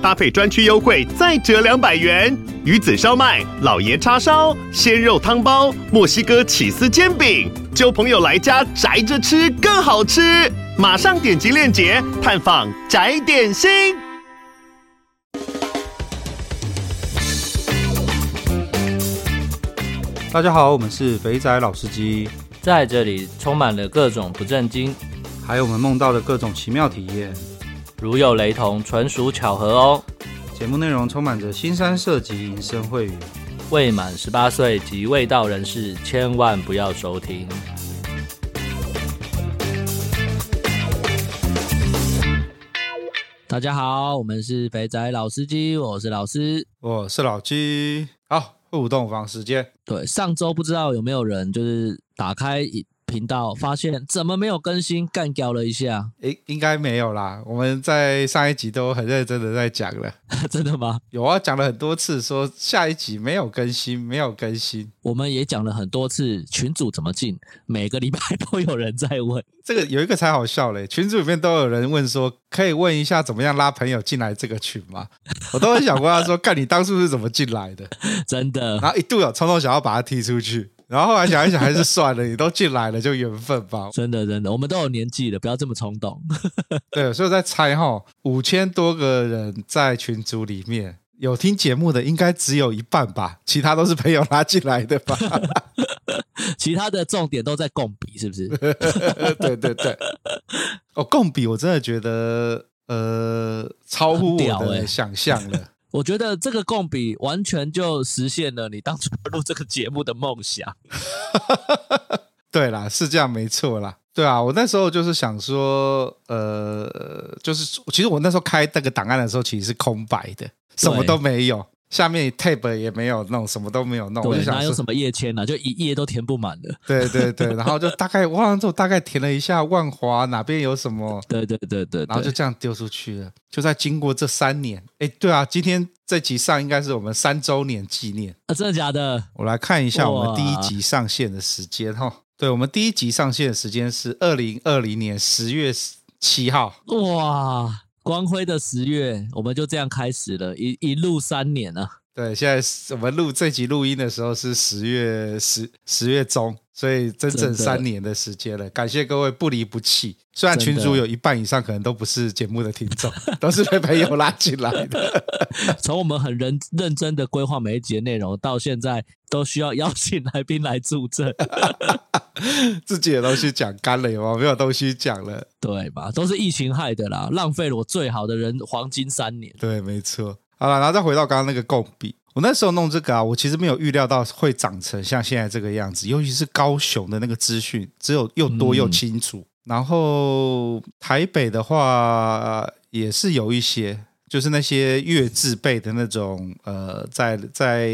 搭配专区优惠再折两百元。鱼子烧麦、老爷叉烧、鲜肉汤包、墨西哥起司煎饼，揪朋友来家宅着吃更好吃。马上点击链接探访宅点心。大家好，我们是肥仔老司机，在这里充满了各种不正经，还有我们梦到的各种奇妙体验。如有雷同，纯属巧合哦。节目内容充满着新三色及淫声秽语，未满十八岁及未到人士千万不要收听。大家好，我们是肥仔老司机，我是老师，我是老鸡。好，互动房时间。对，上周不知道有没有人就是打开频道发现怎么没有更新，干掉了一下。应应该没有啦，我们在上一集都很认真的在讲了。真的吗？有啊，讲了很多次，说下一集没有更新，没有更新。我们也讲了很多次群主怎么进，每个礼拜都有人在问。这个有一个才好笑嘞，群主里面都有人问说，可以问一下怎么样拉朋友进来这个群吗？我都很想问他说，看你当初是怎么进来的？真的。然后一度有冲动想要把他踢出去。然后后来想一想，还是算了。你都进来了，就缘分吧。真的，真的，我们都有年纪了，不要这么冲动。对，所以我在猜哈，五千多个人在群组里面有听节目的，应该只有一半吧，其他都是朋友拉进来的吧。其他的重点都在共比，是不是？对对对。哦，共比，我真的觉得呃，超乎我的想象了。我觉得这个共比完全就实现了你当初 录这个节目的梦想。对啦，是这样没错啦。对啊，我那时候就是想说，呃，就是其实我那时候开那个档案的时候，其实是空白的，什么都没有。下面 tab 也没有弄，什么都没有弄，我就想，哪有什么页签呢？就一页都填不满了。对对对，然后就大概忘了之后，大概填了一下万华哪边有什么，对对对对，然后就这样丢出去了。就在经过这三年，哎，对啊，今天这集上应该是我们三周年纪念啊，真的假的？我来看一下我们第一集上线的时间哈。对，我们第一集上线的时间是二零二零年十月七号。哇！光辉的十月，我们就这样开始了，一一路三年了。对，现在我们录这集录音的时候是十月十十月中，所以整整三年的时间了。感谢各位不离不弃。虽然群主有一半以上可能都不是节目的听众，都是被朋友拉进来的。从我们很认认真的规划每一集的内容，到现在都需要邀请来宾来助阵。自己的东西讲干了，有吗？没有东西讲了，对吧？都是疫情害的啦，浪费了我最好的人黄金三年。对，没错。好了，然后再回到刚刚那个共笔，我那时候弄这个啊，我其实没有预料到会长成像现在这个样子，尤其是高雄的那个资讯，只有又多又清楚。嗯、然后台北的话也是有一些。就是那些月自备的那种，呃，在在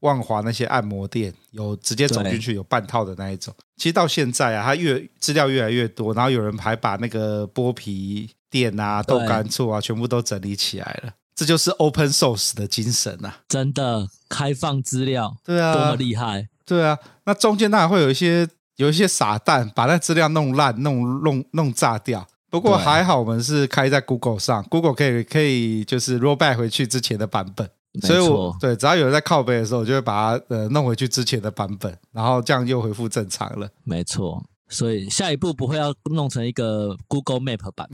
万华那些按摩店有直接走进去有半套的那一种。其实到现在啊，它越资料越来越多，然后有人还把那个剥皮店啊、豆干醋啊全部都整理起来了。这就是 open source 的精神啊！真的开放资料，对啊，多么厉害！对啊，那中间当然会有一些有一些傻蛋把那资料弄烂、弄弄弄炸掉。不过还好，我们是开在 Google 上，Google 可以可以就是 roll back 回去之前的版本，所以我对只要有人在靠背的时候，我就会把它呃弄回去之前的版本，然后这样又恢复正常了。没错，所以下一步不会要弄成一个 Google Map 版。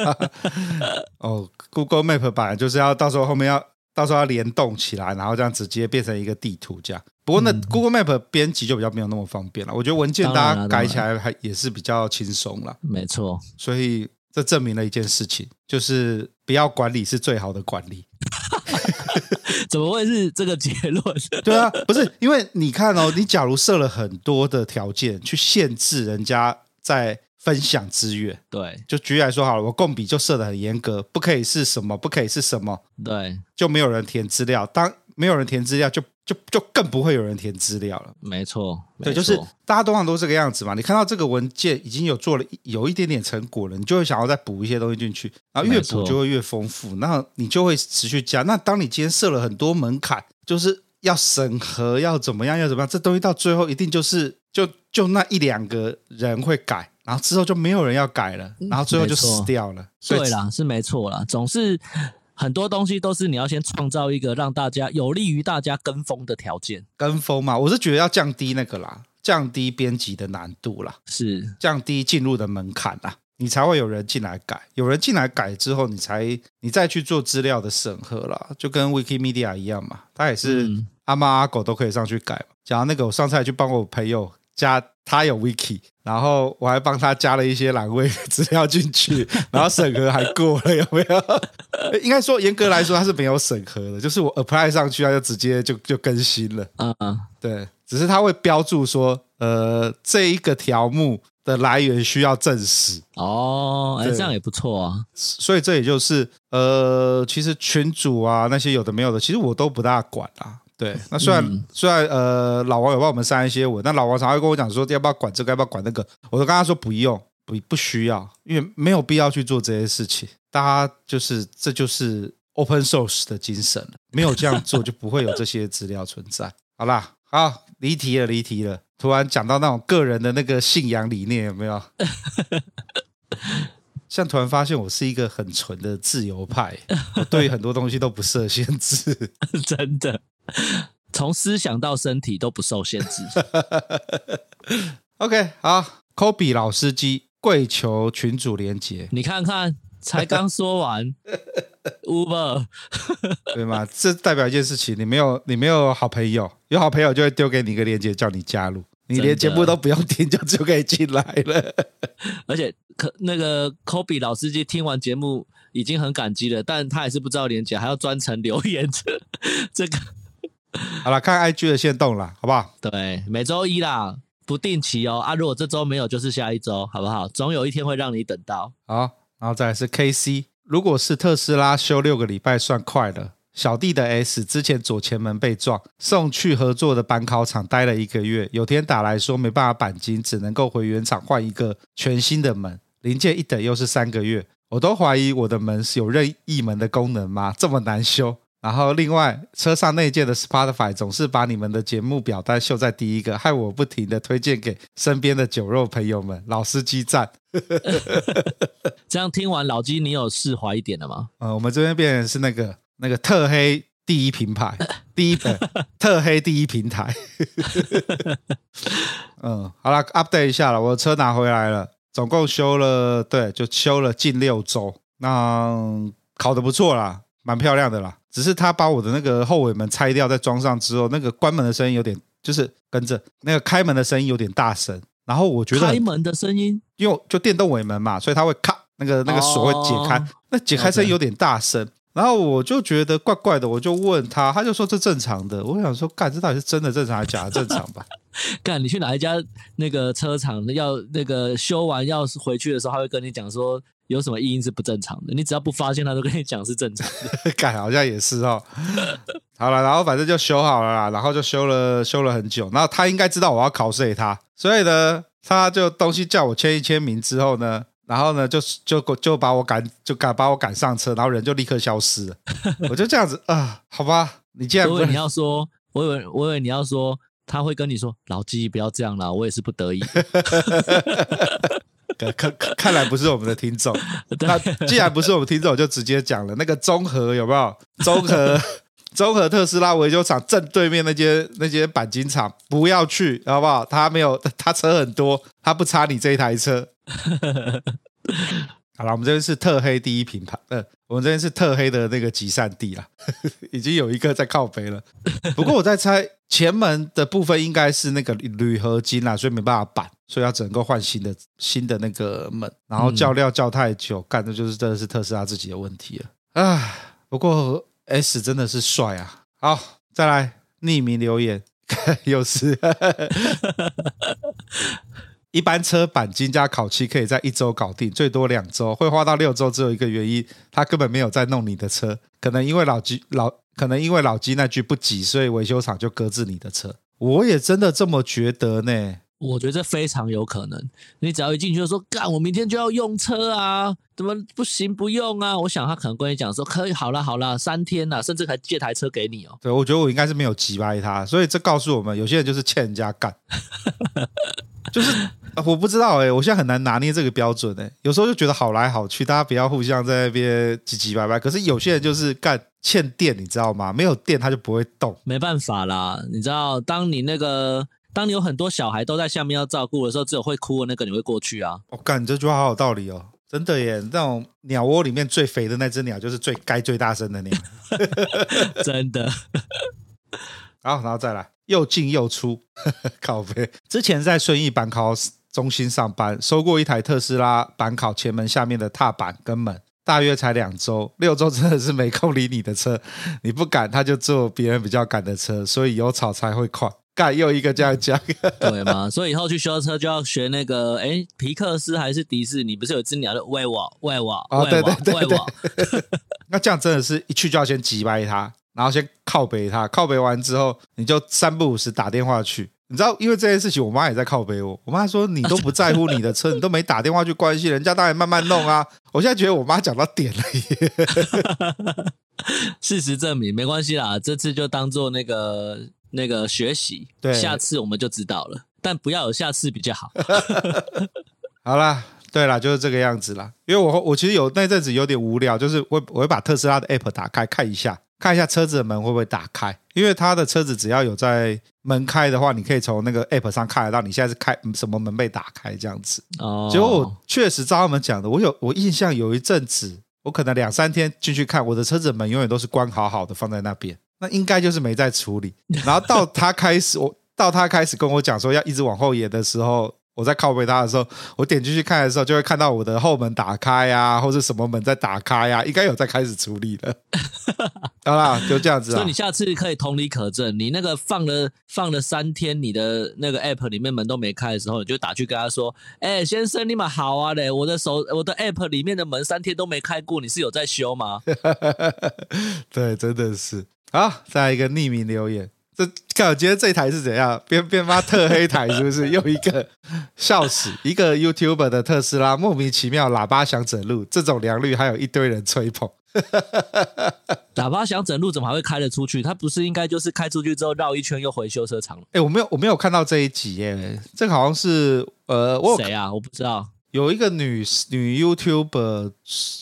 哦，Google Map 版就是要到时候后面要到时候要联动起来，然后这样直接变成一个地图这样。不过那 Google Map 编辑就比较没有那么方便了。我觉得文件大家改起来还也是比较轻松了。没错，所以这证明了一件事情，就是不要管理是最好的管理。怎么会是这个结论？对啊，不是因为你看哦，你假如设了很多的条件去限制人家在分享资源，对，就举例来说好了，我共笔就设的很严格，不可以是什么，不可以是什么，对，就没有人填资料。当没有人填资料，就就就更不会有人填资料了。没错，对，就是大家通常都这个样子嘛。你看到这个文件已经有做了有一点点成果了，你就会想要再补一些东西进去，然后越补就会越丰富，那你就会持续加。那当你今天设了很多门槛，就是要审核，要怎么样，要怎么样，这东西到最后一定就是就就那一两个人会改。然后之后就没有人要改了，然后最后就死掉了。对啦，是没错啦，总是很多东西都是你要先创造一个让大家有利于大家跟风的条件。跟风嘛，我是觉得要降低那个啦，降低编辑的难度啦，是降低进入的门槛啦，你才会有人进来改。有人进来改之后，你才你再去做资料的审核啦，就跟 Wikimedia 一样嘛，它也是阿猫阿狗都可以上去改嘛。讲到那个，我上次还去帮我朋友加。他有 wiki，然后我还帮他加了一些栏位 资料进去，然后审核还过了，有没有？应该说严格来说他是没有审核的，就是我 apply 上去他就直接就就更新了。嗯嗯，对，只是他会标注说，呃，这一个条目的来源需要证实。哦，哎，这样也不错啊。所以这也就是，呃，其实群主啊那些有的没有的，其实我都不大管啊。对，那虽然、嗯、虽然呃老王有帮我们删一些文，但老王常会跟我讲说要不要管这个，要不要管那个，我都跟他说不用，不不需要，因为没有必要去做这些事情。大家就是这就是 open source 的精神，没有这样做就不会有这些资料存在。好啦，好离题了，离题了，突然讲到那种个人的那个信仰理念有没有？像突然发现我是一个很纯的自由派，我对很多东西都不设限制，真的。从思想到身体都不受限制。OK，好，Kobe 老司机跪求群主连接，你看看，才刚说完 Uber，对吗？这代表一件事情，你没有你没有好朋友，有好朋友就会丢给你一个连接，叫你加入，你连节目都不用听，就就可以进来了。而且可那个 Kobe 老司机听完节目已经很感激了，但他还是不知道连接，还要专程留言这这个。好了，看 IG 的线动了，好不好？对，每周一啦，不定期哦。啊，如果这周没有，就是下一周，好不好？总有一天会让你等到。好，然后再来是 KC，如果是特斯拉修六个礼拜算快了。小弟的 S 之前左前门被撞，送去合作的板考厂待了一个月，有天打来说没办法钣金，只能够回原厂换一个全新的门，零件一等又是三个月，我都怀疑我的门是有任意门的功能吗？这么难修？然后，另外车上那届的 Spotify 总是把你们的节目表单秀在第一个，害我不停的推荐给身边的酒肉朋友们。老司机赞！这样听完老鸡，你有释怀一点了吗？呃，我们这边变成是那个那个特黑第一品牌，第一本特黑第一平台。嗯，好了，update 一下了，我的车拿回来了，总共修了，对，就修了近六周，那考得不错啦，蛮漂亮的啦。只是他把我的那个后尾门拆掉，再装上之后，那个关门的声音有点，就是跟着那个开门的声音有点大声。然后我觉得开门的声音，因为就电动尾门嘛，所以它会咔，那个那个锁会解开，哦、那解开声音有点大声。然后我就觉得怪怪的，我就问他，他就说这正常的。我想说，干，这到底是真的正常还是假的正常吧？干，你去哪一家那个车厂要那个修完要回去的时候，他会跟你讲说。有什么异音是不正常的？你只要不发现，他都跟你讲是正常的。干，好像也是哦。好了，然后反正就修好了啦，然后就修了修了很久。然后他应该知道我要考试他，所以呢，他就东西叫我签一签名之后呢，然后呢就就就把我赶就赶把我赶上车，然后人就立刻消失了。我就这样子 啊、呃，好吧，你既然不我以为你要说，我以为我以为你要说，他会跟你说老鸡不要这样啦，我也是不得已。看看来不是我们的听众，那既然不是我们听众，我就直接讲了。那个综合有没有？综合 综合特斯拉维修厂正对面那间那间钣金厂，不要去，好不好？他没有，他车很多，他不差你这一台车。好了，我们这边是特黑第一品牌，呃，我们这边是特黑的那个集散地了，已经有一个在靠北了。不过我在猜，前门的部分应该是那个铝合金啦，所以没办法板，所以要只能够换新的新的那个门。然后叫料叫太久，干的就是真的是特斯拉自己的问题了。啊，不过 S 真的是帅啊！好，再来匿名留言，又是。一般车钣金加烤漆可以在一周搞定，最多两周，会花到六周。只有一个原因，他根本没有在弄你的车，可能因为老鸡老可能因为老鸡那句不急，所以维修厂就搁置你的车。我也真的这么觉得呢。我觉得这非常有可能。你只要一进去就说干，我明天就要用车啊，怎么不行不用啊？我想他可能跟你讲说可以，好了好了，三天了，甚至还借台车给你哦。对，我觉得我应该是没有击败他，所以这告诉我们，有些人就是欠人家干，就是我不知道哎、欸，我现在很难拿捏这个标准哎、欸，有时候就觉得好来好去，大家不要互相在那边唧唧歪歪。可是有些人就是干欠电，你知道吗？没有电他就不会动，没办法啦，你知道，当你那个。当你有很多小孩都在下面要照顾的时候，只有会哭的那个你会过去啊？我干、哦，这句话好有道理哦，真的耶！那种鸟窝里面最肥的那只鸟，就是最该最大声的鸟，真的。好，然后再来，又进又出，靠北。之前在顺义板考中心上班，收过一台特斯拉板考前门下面的踏板跟门，大约才两周，六周真的是没空理你的车，你不赶他就坐别人比较赶的车，所以有吵才会快。干又一个这样讲，对吗？所以以后去修车就要学那个，哎，皮克斯还是迪士尼？不是有只鸟的喂我喂我哦，对对对对。我 那这样真的是一去就要先击败他，然后先靠背他，靠背完之后，你就三不五时打电话去。你知道，因为这件事情，我妈也在靠背我。我妈说：“你都不在乎你的车，你都没打电话去关心人家，当然慢慢弄啊。”我现在觉得我妈讲到点了耶。事实证明，没关系啦，这次就当做那个。那个学习，对，下次我们就知道了，但不要有下次比较好。好啦，对啦，就是这个样子啦。因为我我其实有那阵子有点无聊，就是我我会把特斯拉的 app 打开看一下，看一下车子的门会不会打开。因为他的车子只要有在门开的话，你可以从那个 app 上看得到你现在是开什么门被打开这样子。哦，结果我确实照他们讲的，我有我印象有一阵子，我可能两三天进去看，我的车子的门永远都是关好好的放在那边。那应该就是没在处理，然后到他开始，我到他开始跟我讲说要一直往后延的时候，我在靠背他的时候，我点进去看的时候，就会看到我的后门打开啊，或者什么门在打开啊，应该有在开始处理了。好啦，就这样子啊。所以你下次可以同理可证，你那个放了放了三天，你的那个 app 里面门都没开的时候，你就打去跟他说：“哎、欸，先生，你们好啊嘞，我的手我的 app 里面的门三天都没开过，你是有在修吗？” 对，真的是。好，再来一个匿名留言，这看我觉得这台是怎样？变变发特黑台是不是？又一个笑死，一个 YouTuber 的特斯拉莫名其妙喇叭响整路，这种良率还有一堆人吹捧。喇叭响整路怎么还会开得出去？它不是应该就是开出去之后绕一圈又回修车厂了？哎，我没有我没有看到这一集耶，这个好像是呃，我谁啊？我不知道。有一个女女 YouTuber，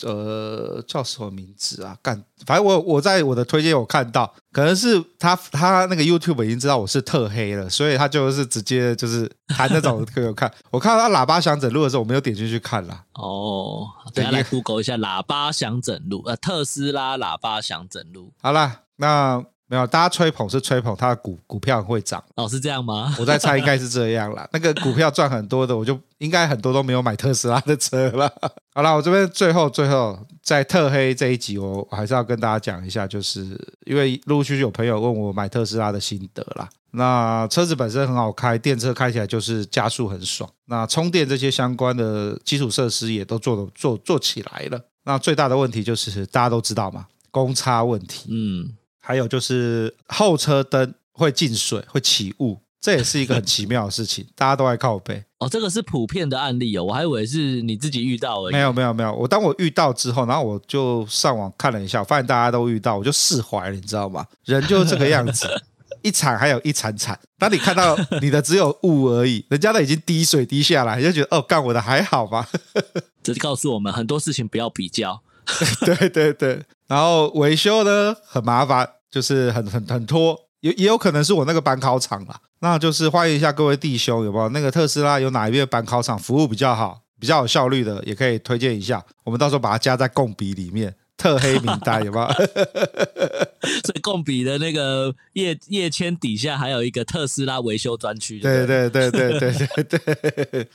呃，叫什么名字啊？干，反正我我在我的推荐有看到，可能是她她那个 YouTube 已经知道我是特黑了，所以她就是直接就是弹那种给我看。我看到他喇叭响整路的时候，我没有点进去看啦。哦，等下来 Google 一下喇叭响整路，呃，特斯拉喇叭响整路。好啦，那。没有，大家吹捧是吹捧它的股股票很会涨，哦，是这样吗？我在猜应该是这样啦。那个股票赚很多的，我就应该很多都没有买特斯拉的车了。好了，我这边最后最后在特黑这一集，我我还是要跟大家讲一下，就是因为陆陆续续有朋友问我买特斯拉的心得啦。那车子本身很好开，电车开起来就是加速很爽。那充电这些相关的基础设施也都做的做做起来了。那最大的问题就是大家都知道嘛，公差问题。嗯。还有就是后车灯会进水、会起雾，这也是一个很奇妙的事情，大家都爱靠背。哦，这个是普遍的案例哦，我还以为是你自己遇到而已。没有没有没有，我当我遇到之后，然后我就上网看了一下，我发现大家都遇到，我就释怀了，你知道吗？人就是这个样子，一惨还有一惨惨。当你看到你的只有雾而已，人家都已经滴水滴下来，你就觉得哦，干我的还好吧？这就告诉我们很多事情不要比较。对对对。然后维修呢很麻烦，就是很很很拖，也也有可能是我那个板考厂啦。那就是欢迎一下各位弟兄，有没有那个特斯拉有哪一边板考厂服务比较好、比较有效率的，也可以推荐一下。我们到时候把它加在共笔里面，特黑名单有没有？所以共笔的那个页页签底下还有一个特斯拉维修专区。对对对对对对对。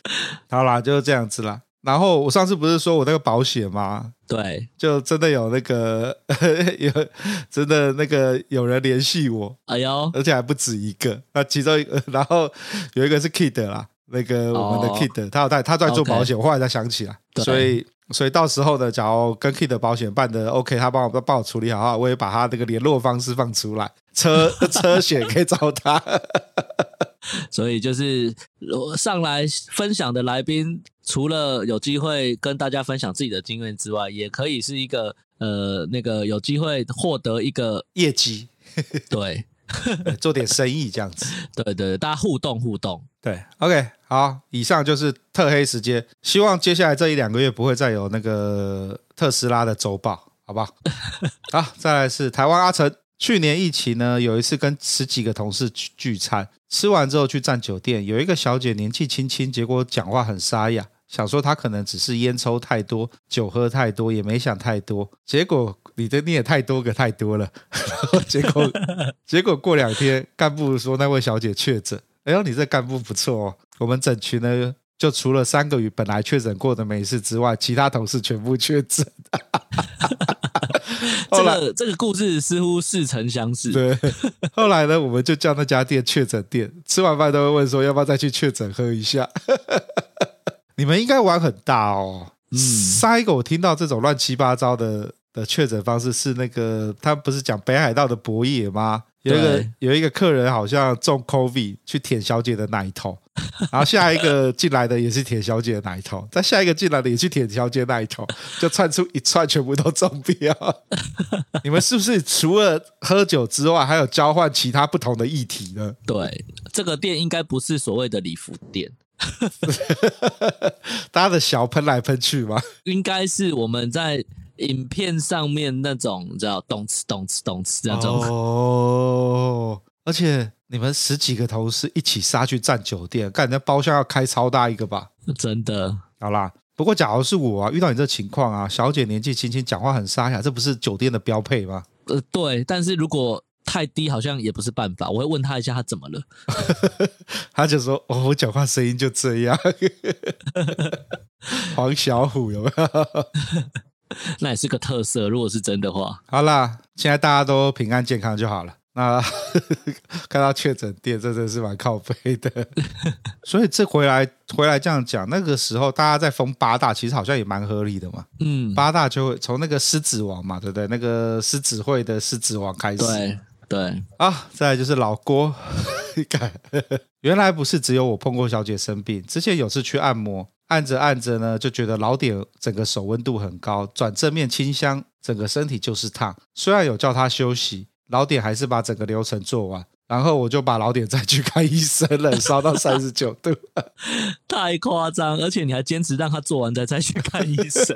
好啦，就是这样子啦。然后我上次不是说我那个保险吗？对，就真的有那个 有真的那个有人联系我，哎呦，而且还不止一个。那其中一个，然后有一个是 Kid 啦，那个我们的 Kid，、哦、他有在他在做保险我后来才想起来。所以所以到时候呢，假如跟 Kid 的保险办的 OK，他帮我帮我处理好，我也把他那个联络方式放出来，车 车险可以找他。所以就是上来分享的来宾，除了有机会跟大家分享自己的经验之外，也可以是一个呃那个有机会获得一个业绩，对，做点生意这样子。对，对对，大家互动互动。对，OK，好，以上就是特黑时间。希望接下来这一两个月不会再有那个特斯拉的周报，好不好？好，再来是台湾阿成。去年疫情呢，有一次跟十几个同事聚聚餐，吃完之后去占酒店，有一个小姐年纪轻轻，结果讲话很沙哑，想说他可能只是烟抽太多，酒喝太多，也没想太多。结果你的你也太多个太多了，然 后结果 结果过两天，干部说那位小姐确诊。哎呦，你这干部不错哦。我们整群呢，就除了三个月本来确诊过的没事之外，其他同事全部确诊。这个这个故事似乎似曾相识。对，后来呢，我们就叫那家店确诊店，吃完饭都会问说要不要再去确诊喝一下。你们应该玩很大哦。嗯，上一个我听到这种乱七八糟的的确诊方式是那个，他不是讲北海道的博野吗？有一个有一个客人好像中 COVID 去舔小姐的奶头，然后下一个进来的也是舔小姐的奶头，再下一个进来的也去舔小姐奶头，就窜出一串全部都中标。你们是不是除了喝酒之外，还有交换其他不同的议题呢？对，这个店应该不是所谓的礼服店，大家的小喷来喷去吗？应该是我们在。影片上面那种叫动词动词动词那种哦，而且你们十几个同事一起杀去占酒店，干，那包厢要开超大一个吧？真的，好啦。不过假如是我啊，遇到你这情况啊，小姐年纪轻轻，讲话很沙哑，这不是酒店的标配吗？呃，对。但是如果太低，好像也不是办法。我会问他一下，他怎么了？他就说：“哦，我讲话声音就这样。”黄小虎有没有？那也是个特色，如果是真的话。好啦，现在大家都平安健康就好了。那看到确诊店，这真的是蛮靠背的。所以这回来回来这样讲，那个时候大家在封八大，其实好像也蛮合理的嘛。嗯，八大就会从那个狮子王嘛，对不对？那个狮子会的狮子王开始。对对啊，再来就是老郭。原来不是只有我碰过小姐生病，之前有次去按摩。按着按着呢，就觉得老点整个手温度很高，转正面清香，整个身体就是烫。虽然有叫他休息，老点还是把整个流程做完。然后我就把老点再去看医生了，烧到三十九度，太夸张！而且你还坚持让他做完再再去看医生。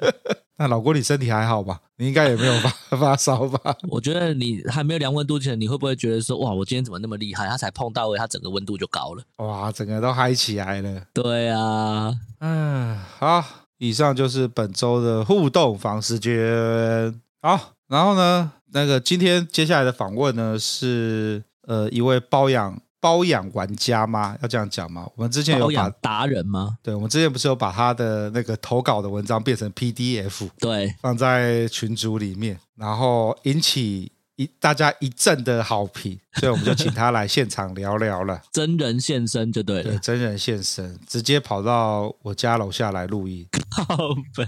那老郭，你身体还好吧？你应该也没有发 发烧吧？我觉得你还没有量温度前，你会不会觉得说，哇，我今天怎么那么厉害？他才碰到位，他整个温度就高了，哇，整个都嗨起来了。对啊，嗯，好，以上就是本周的互动房时间。好，然后呢，那个今天接下来的访问呢是。呃，一位包养包养玩家吗？要这样讲吗？我们之前有把达人吗？对，我们之前不是有把他的那个投稿的文章变成 PDF，对，放在群组里面，然后引起一大家一阵的好评，所以我们就请他来现场聊聊了。真人现身就对了，对，真人现身，直接跑到我家楼下来录音，靠北，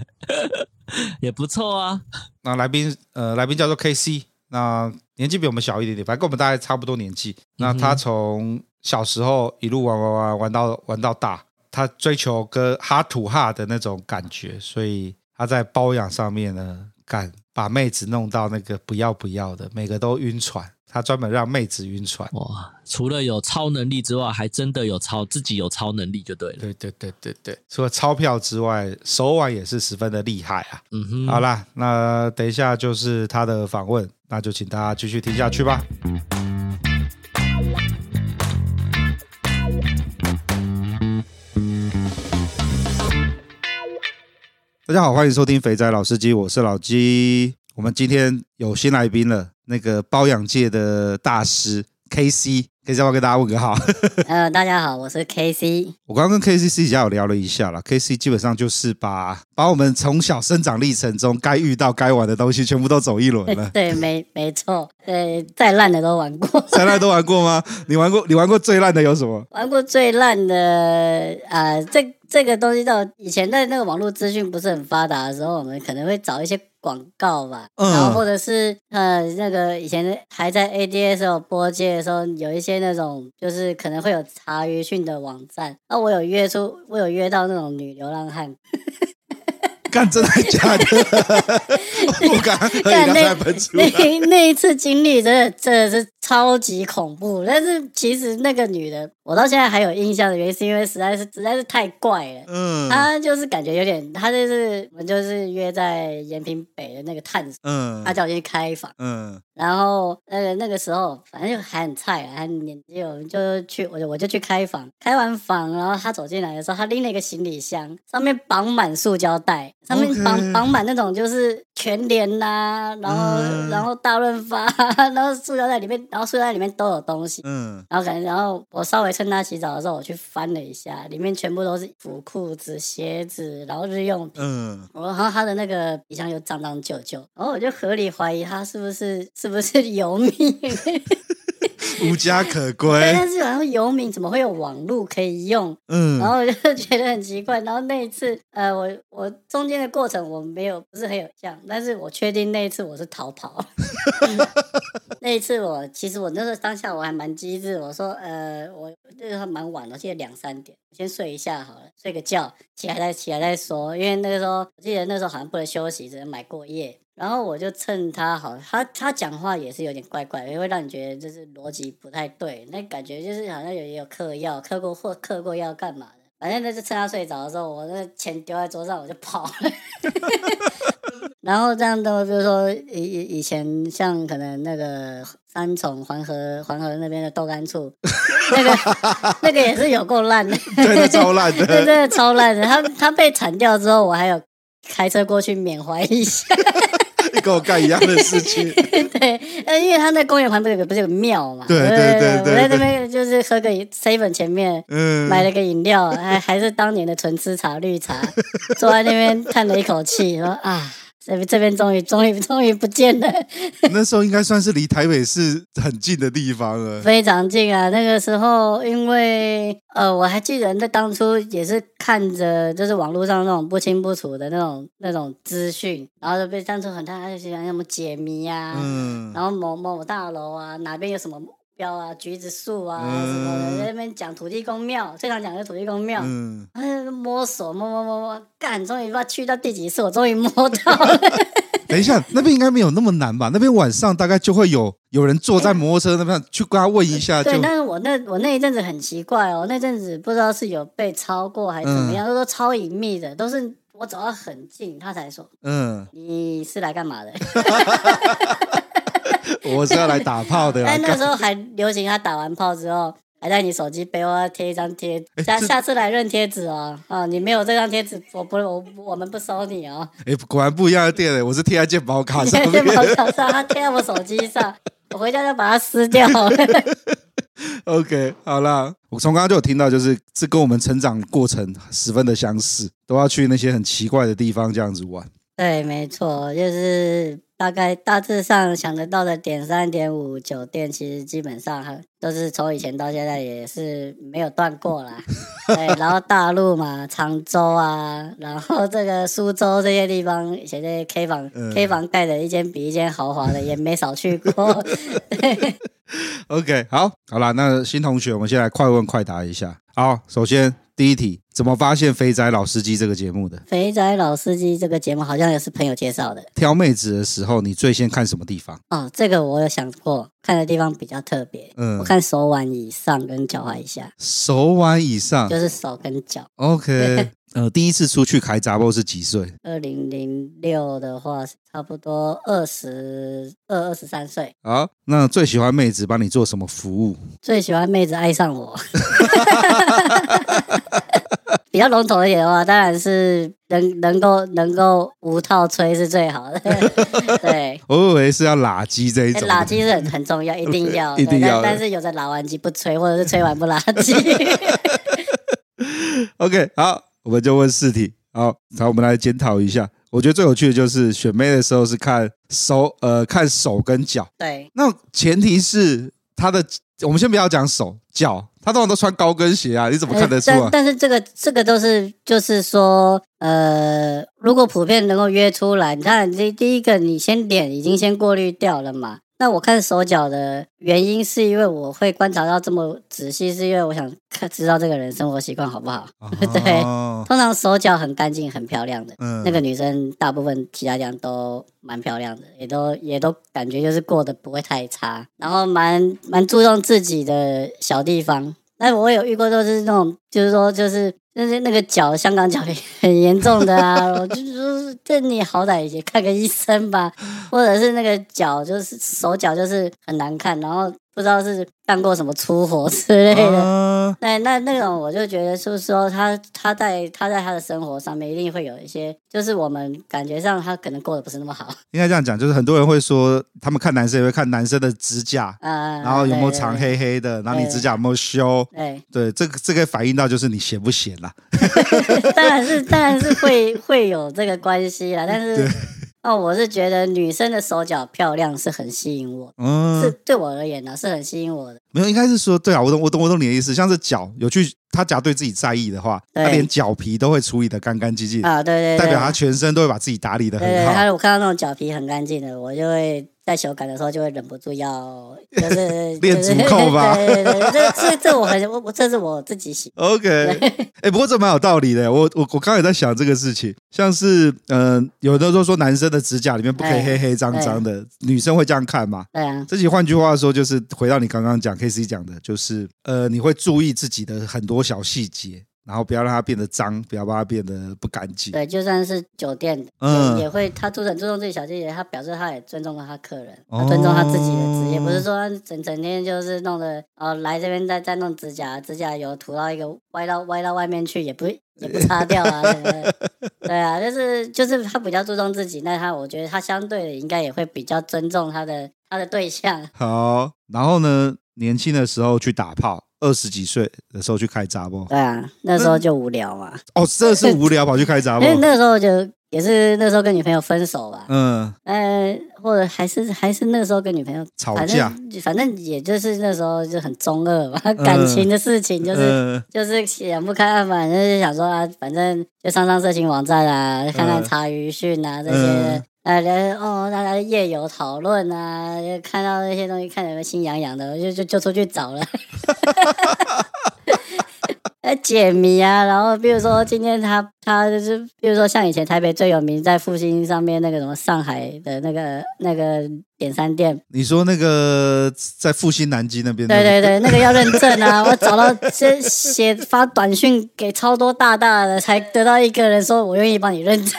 也不错啊。那来宾，呃，来宾叫做 KC。那年纪比我们小一点点，反正跟我们大概差不多年纪。那他从小时候一路玩玩玩玩到玩到大，他追求跟哈土哈的那种感觉，所以他在包养上面呢，敢把妹子弄到那个不要不要的，每个都晕船。他专门让妹子晕船。哇，除了有超能力之外，还真的有超自己有超能力就对了。对对对对对，除了钞票之外，手腕也是十分的厉害啊。嗯哼，好啦，那等一下就是他的访问。那就请大家继续听下去吧。大家好，欢迎收听肥仔老司机，我是老鸡。我们今天有新来宾了，那个包养界的大师 KC 可以再跟大家问个好。呃，大家好，我是 KC。我刚刚跟 KC 私底下有聊了一下了，KC 基本上就是把把我们从小生长历程中该遇到、该玩的东西全部都走一轮了。对，没没错，对，再烂的都玩过。再烂都玩过吗？你玩过？你玩过最烂的有什么？玩过最烂的啊、呃，这这个东西到以前在那个网络资讯不是很发达的时候，我们可能会找一些。广告吧，然后或者是呃那个以前还在 ADSL 播接的时候，有一些那种就是可能会有茶余讯的网站，那我有约出，我有约到那种女流浪汉。干真的假的？不敢，干那那那一次经历真的真的是超级恐怖。但是其实那个女的，我到现在还有印象的原因，是因为实在是实在是太怪了。嗯，他就是感觉有点，他就是我们就是约在延平北的那个探索。嗯，他叫我去开房。嗯，然后那个那个时候反正就还很菜，还年纪，我们就去，我就我就去开房。开完房，然后他走进来的时候，他拎了一个行李箱，上面绑满塑胶袋。上面绑绑满那种就是全联呐、啊，然后、嗯、然后大润发，然后塑胶袋里面，然后塑料袋里面都有东西，嗯，然后可能然后我稍微趁他洗澡的时候，我去翻了一下，里面全部都是衣服、裤子、鞋子，然后日用品，嗯，然后他的那个皮箱又脏脏旧旧，然后我就合理怀疑他是不是是不是游民。无家可归，但是然后游民怎么会有网络可以用？嗯，然后我就觉得很奇怪。然后那一次，呃，我我中间的过程我没有不是很有像，但是我确定那一次我是逃跑。那一次我其实我那时候当下我还蛮机智，我说呃我那时候蛮晚的，我记得两三点，先睡一下好了，睡个觉，起来再起来再说。因为那个时候我记得那时候好像不能休息，只能买过夜。然后我就趁他好，他他讲话也是有点怪怪，也会让你觉得就是逻辑不太对，那感觉就是好像有也有嗑药，嗑过或嗑过药干嘛的。反正就是趁他睡着的时候，我那钱丢在桌上，我就跑了。然后这样的，比如说以以以前像可能那个三重黄河黄河那边的豆干醋，那个那个也是有够烂的，对对超烂的，真的超烂的。他他被铲掉之后，我还有开车过去缅怀一下。跟我干一样的事情，对，呃，因为他那公园旁边有个不是有个庙嘛，对对对我在这边就是喝个 seven 前面，嗯，买了个饮料，还还是当年的纯吃茶绿茶，坐在那边叹了一口气，说啊。这边这边终于终于终于不见了。那时候应该算是离台北市很近的地方了，非常近啊！那个时候，因为呃，我还记得那当初也是看着就是网络上那种不清不楚的那种那种资讯，然后就被当初很大家喜欢什么解谜啊，嗯，然后某某大楼啊，哪边有什么。标啊，橘子树啊，嗯、什么的，在那边讲土地公庙，最常讲的土地公庙。嗯，摸索摸摸摸摸，干，终于不知道去到第几次，我终于摸到了。等一下，那边应该没有那么难吧？那边晚上大概就会有有人坐在摩托车那边去跟他问一下就。对，但是我那我那一阵子很奇怪哦，那阵子不知道是有被超过还是怎么样，嗯、都说超隐秘的，都是我走到很近，他才说，嗯，你是来干嘛的？我是要来打炮的。但那时候还流行，他打完炮之后，还在你手机背后贴一张贴，下下次来认贴纸哦。啊，你没有这张贴纸，我不我我们不收你哦。哎，果然不一样的店嘞，我是贴在健保卡上，健保卡上，他贴在我手机上，我回家就把它撕掉。OK，好啦，我从刚刚就有听到，就是这跟我们成长过程十分的相似，都要去那些很奇怪的地方这样子玩。对，没错，就是。大概大致上想得到的点三点五酒店，其实基本上都是从以前到现在也是没有断过啦。对，然后大陆嘛，常州啊，然后这个苏州这些地方，以前这些 K 房、嗯、K 房盖的一间比一间豪华的，也没少去过。对 OK，好，好啦，那新同学，我们先来快问快答一下。好，首先。第一题，怎么发现《肥仔老司机》这个节目的？《肥仔老司机》这个节目好像也是朋友介绍的。挑妹子的时候，你最先看什么地方？哦，这个我有想过，看的地方比较特别。嗯，我看手腕以上跟脚踝以下。手腕以上就是手跟脚。OK。呃，第一次出去开闸波是几岁？二零零六的话，差不多二十二、二十三岁。好，那最喜欢妹子帮你做什么服务？最喜欢妹子爱上我。比较笼统一点的话，当然是能能够能够无套吹是最好的。对，我以为是要喇机这一种，喇机是很很重要，一定要，一定要。但是有的喇完机不吹，或者是吹完不喇机。OK，好，我们就问四题。好，好，我们来检讨一下。我觉得最有趣的就是选妹的时候是看手，呃，看手跟脚。对，那前提是他的，我们先不要讲手脚，他通常都穿高跟鞋啊，你怎么看得出啊？但，但是这个这个都是就是说，呃，如果普遍能够约出来，你看第第一个，你先脸已经先过滤掉了嘛。那我看手脚的原因，是因为我会观察到这么仔细，是因为我想看知道这个人生活习惯好不好。哦、对，通常手脚很干净、很漂亮的、嗯、那个女生，大部分其他地方都蛮漂亮的，也都也都感觉就是过得不会太差，然后蛮蛮注重自己的小地方。那我有遇过，就是那种，就是说，就是。那些那个脚，香港脚 很严重的啊！我就说，这你好歹也看个医生吧，或者是那个脚，就是手脚，就是很难看，然后。不知道是干过什么粗活之类的，啊、那那那种我就觉得，就是说他他在他在他的生活上面一定会有一些，就是我们感觉上他可能过得不是那么好。应该这样讲，就是很多人会说，他们看男生也会看男生的指甲，啊、然后有没有长黑黑的，然后你指甲有没有修，对对，这个这个反映到就是你闲不闲啦。当然是当然是会会有这个关系啦，但是。哦，我是觉得女生的手脚漂亮是很吸引我，嗯，是对我而言呢是很吸引我的。没有，应该是说，对啊，我懂，我懂，我懂你的意思。像是脚有去，他假如对自己在意的话，他连脚皮都会处理的干干净净啊，对对，代表他全身都会把自己打理的很好。他我看到那种脚皮很干净的，我就会。在修改的时候就会忍不住要就是练足扣吧，对对对，这这这我很我我这是我自己喜 OK，哎，不过这蛮有道理的。我我我刚才也在想这个事情，像是嗯、呃，有的时候说男生的指甲里面不可以黑黑脏脏的，女生会这样看嘛？对啊。这句换句话说，就是回到你刚刚讲 KC 讲的，就是呃，你会注意自己的很多小细节。然后不要让它变得脏，不要让它变得不干净。对，就算是酒店，嗯，也会他注很注重自己小细节，他表示他也尊重了他客人，他尊重他自己的职业，不是说整整天就是弄的哦来这边再再弄指甲，指甲油涂到一个歪到歪到外面去，也不也不擦掉啊，对不对？对啊，就是就是他比较注重自己，那他我觉得他相对的应该也会比较尊重他的他的对象。好，然后呢，年轻的时候去打炮。二十几岁的时候去开闸不？对啊，那时候就无聊嘛。哦，这是无聊跑去开闸不？因 为那个时候就也是那时候跟女朋友分手吧。嗯，呃，或者还是还是那个时候跟女朋友吵架，反正也就是那时候就很中二嘛，感情的事情就是、嗯、就是想不开，反正就想说啊，反正就上上色情网站啊，看看查鱼讯啊这些。嗯呃，哦，大家夜游讨论啊，就看到那些东西，看起来心痒痒的，就就就出去找了，来解谜啊。然后比如说今天他他就是，比如说像以前台北最有名在复兴上面那个什么上海的那个那个点三店，你说那个在复兴南京那边？对对对，那个要认证啊，我找到先写发短讯给超多大大的，才得到一个人说我愿意帮你认证。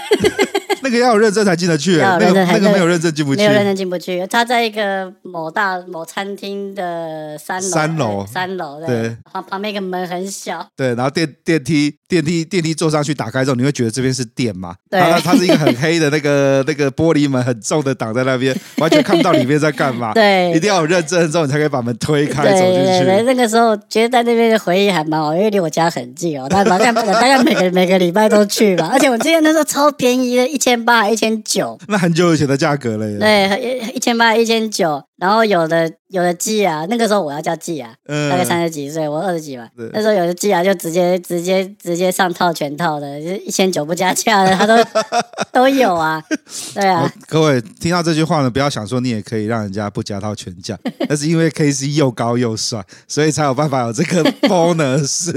那个要有认证才进得去，那个那个没有认证进不去，没有认证进不去。他在一个某大某餐厅的三楼，三楼，三楼，对，旁旁边一个门很小，对，然后电电梯电梯电梯坐上去打开之后，你会觉得这边是店嘛？对，它它是一个很黑的那个 那个玻璃门，很重的挡在那边，完全看不到里面在干嘛。对，一定要有认证之后，你才可以把门推开走进去。对，那个时候觉得在那边的回忆还蛮好，因为离我家很近哦，大概大概每个每个礼拜都去吧。而且我记得那时候超便宜的，一千。一千八，一千九，那很久以前的价格了耶。对，一千八，一千九。然后有的有的寄啊，那个时候我要叫寄啊，嗯、大概三十几岁，我二十几嘛。对那时候有的寄啊，就直接直接直接上套全套的，就一千九不加价的，他都 都有啊。对啊，各位听到这句话呢，不要想说你也可以让人家不加套全价，那是因为 KC 又高又帅，所以才有办法有这个 bonus。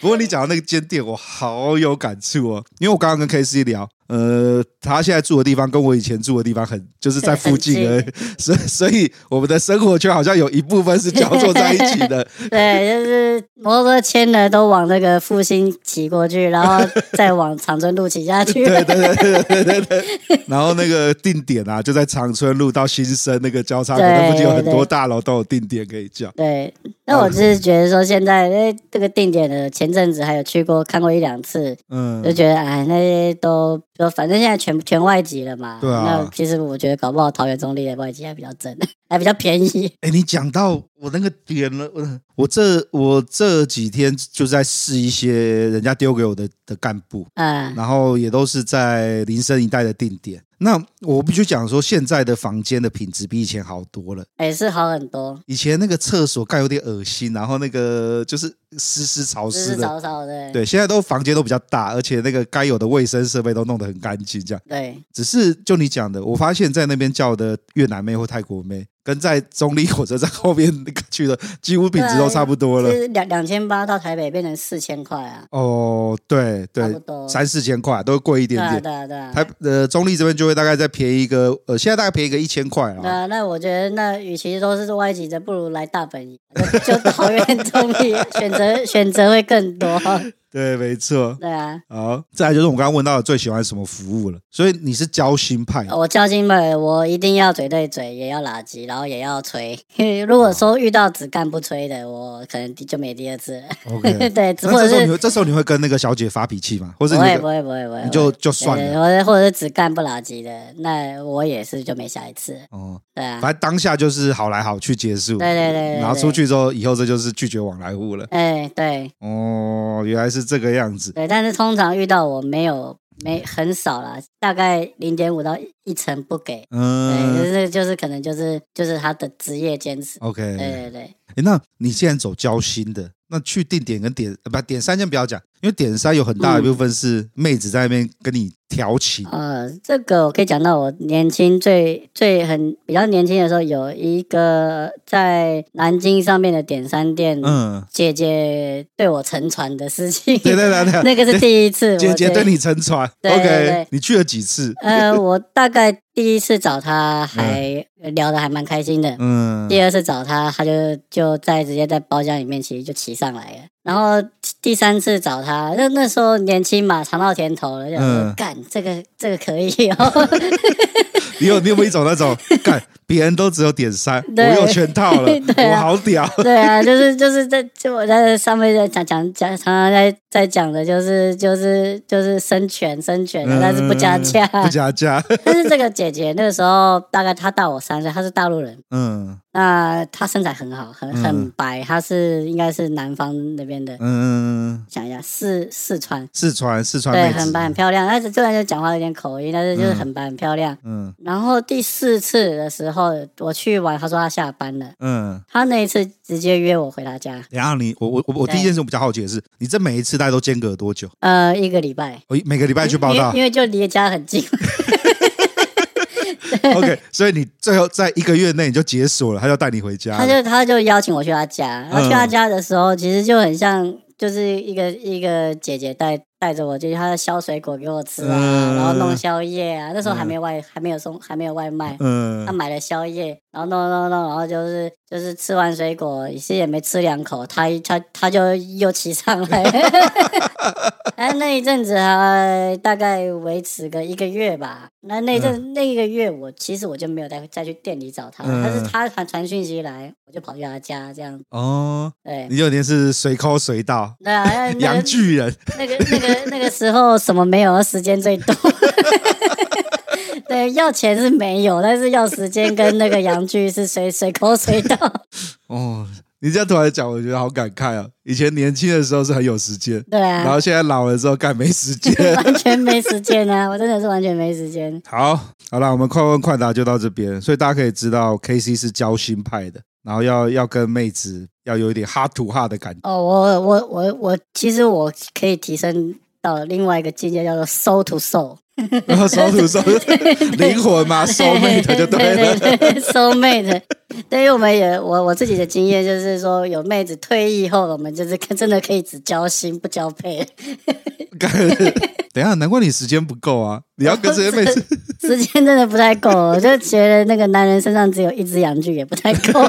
不过你讲到那个间店，我好有感触哦，因为我刚刚跟 KC 聊。呃，他现在住的地方跟我以前住的地方很就是在附近而已，所以所以我们的生活圈好像有一部分是交错在一起的。对，就是摩托车牵的都往那个复兴骑过去，然后再往长春路骑下去。对对对对对对对。然后那个定点啊，就在长春路到新生那个交叉口，那附近有很多大楼都有定点可以叫。对，那我就是觉得说现在哎，这个定点的前阵子还有去过看过一两次，嗯，就觉得哎那些都。就反正现在全全外籍了嘛，对啊。那其实我觉得搞不好桃园中立的外籍还比较正，还比较便宜。哎，你讲到我那个点了，我我这我这几天就在试一些人家丢给我的的干部，嗯，然后也都是在林森一带的定点。那我必须讲说，现在的房间的品质比以前好多了，哎，是好很多。以前那个厕所盖有点恶心，然后那个就是湿湿潮湿的，湿湿潮潮的。对，现在都房间都比较大，而且那个该有的卫生设备都弄得很干净，这样。对，只是就你讲的，我发现在那边叫的越南妹或泰国妹。跟在中立火车站后面那个去的几乎品质都差不多了，是两两千八到台北变成四千块啊！哦，对对，三四千块都贵一点点。对啊对啊，台呃中立这边就会大概再便宜一个，呃现在大概便宜个一千块啊。那那我觉得那与其都是外籍的，不如来大本营，就桃园中立 选择选择会更多。对，没错。对啊，好，再来就是我刚刚问到的最喜欢什么服务了。所以你是交心派？我交心派，我一定要嘴对嘴，也要垃圾，然后也要吹。如果说遇到只干不吹的，我可能就没第二次。OK，对，或者是这时候你会跟那个小姐发脾气吗？或者不会不会不会不会，你就就算了。或者或者是只干不垃圾的，那我也是就没下一次。哦，对啊，反正当下就是好来好去结束。对对对，然后出去之后，以后这就是拒绝往来户了。哎，对。哦，原来是这个样子。对，但是通常遇到我没有没很少啦，大概零点五到一成不给，嗯，对，就是就是可能就是就是他的职业坚持。OK，对对对。哎，那你既然走交心的，那去定点跟点不点三先不要讲，因为点三有很大一部分是妹子在那边跟你。调情，呃，这个我可以讲到我年轻最最很比较年轻的时候，有一个在南京上面的点三店，嗯，姐姐对我沉船的事情，对对对对，那个是第一次，姐姐对你沉船，OK，你去了几次？呃，我大概第一次找她还聊得还蛮开心的，嗯，第二次找她，她就就在直接在包厢里面其实就骑上来了。然后第三次找他，那那时候年轻嘛，尝到甜头了，就说干、嗯、这个这个可以哦。你有你有没有一种那种 干？别人都只有点三，对。我有全套了，啊、我好屌。对啊，就是就是在就我在上面在讲讲讲，常常在在讲的就是就是就是生权生权的，但是不加价，不加价。但是这个姐姐那个时候大概她大我三岁，她是大陆人，嗯，那她身材很好，很很白，她是应该是南方那边的，嗯，想一下四四川，四川四川，对，很白很漂亮，但是虽然就讲话有点口音，但是就是很白很漂亮，嗯，然后第四次的时候。后我去玩，他说他下班了。嗯，他那一次直接约我回他家。然后你，我我我我第一件事我比较好奇的是，你这每一次大概都间隔多久？呃，一个礼拜。我每个礼拜去报道，因为就离家很近。OK，所以你最后在一个月内你就解锁了，他就带你回家。他就他就邀请我去他家，然后去他家的时候，其实就很像。就是一个一个姐姐带带着我，就是她削水果给我吃啊，嗯、然后弄宵夜啊。那时候还没外、嗯、还没有送还没有外卖，嗯，他买了宵夜，然后弄弄弄，然后就是就是吃完水果，其实也没吃两口，他他他就又骑上来。哎，那一阵子还大概维持个一个月吧。那那阵、嗯、那一个月，我其实我就没有再再去店里找他，嗯、但是他传传讯息来，我就跑去他家这样。哦，对，你有点是随 call 随到。对啊，洋巨 人。那个那个那个时候什么没有，时间最多。对，要钱是没有，但是要时间跟那个洋巨是随随 call 随到。哦。你这样突然讲，我觉得好感慨啊！以前年轻的时候是很有时间，对啊，然后现在老了之后，干没时间，完全没时间啊！我真的是完全没时间。好，好了，我们快问快答就到这边，所以大家可以知道，KC 是交心派的，然后要要跟妹子要有一点 heart to heart 的感觉。哦，我我我我，其实我可以提升到了另外一个境界，叫做 soul to soul。然后守土守灵魂嘛，soul mate 就对了，soul mate。对于我们也我我自己的经验就是说，有妹子退役后，我们就是真的可以只交心不交配。等一下，难怪你时间不够啊！你要跟这些妹子，时间真的不太够，我就觉得那个男人身上只有一只羊具也不太够。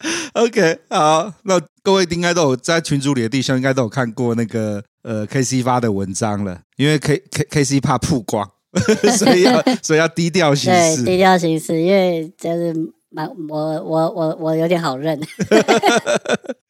OK，好，那各位应该都有在群组里的弟兄应该都有看过那个呃 KC 发的文章了，因为 K K KC 怕曝光，所以要 所以要低调行事，对，低调行事，因为就是。我我我我有点好认。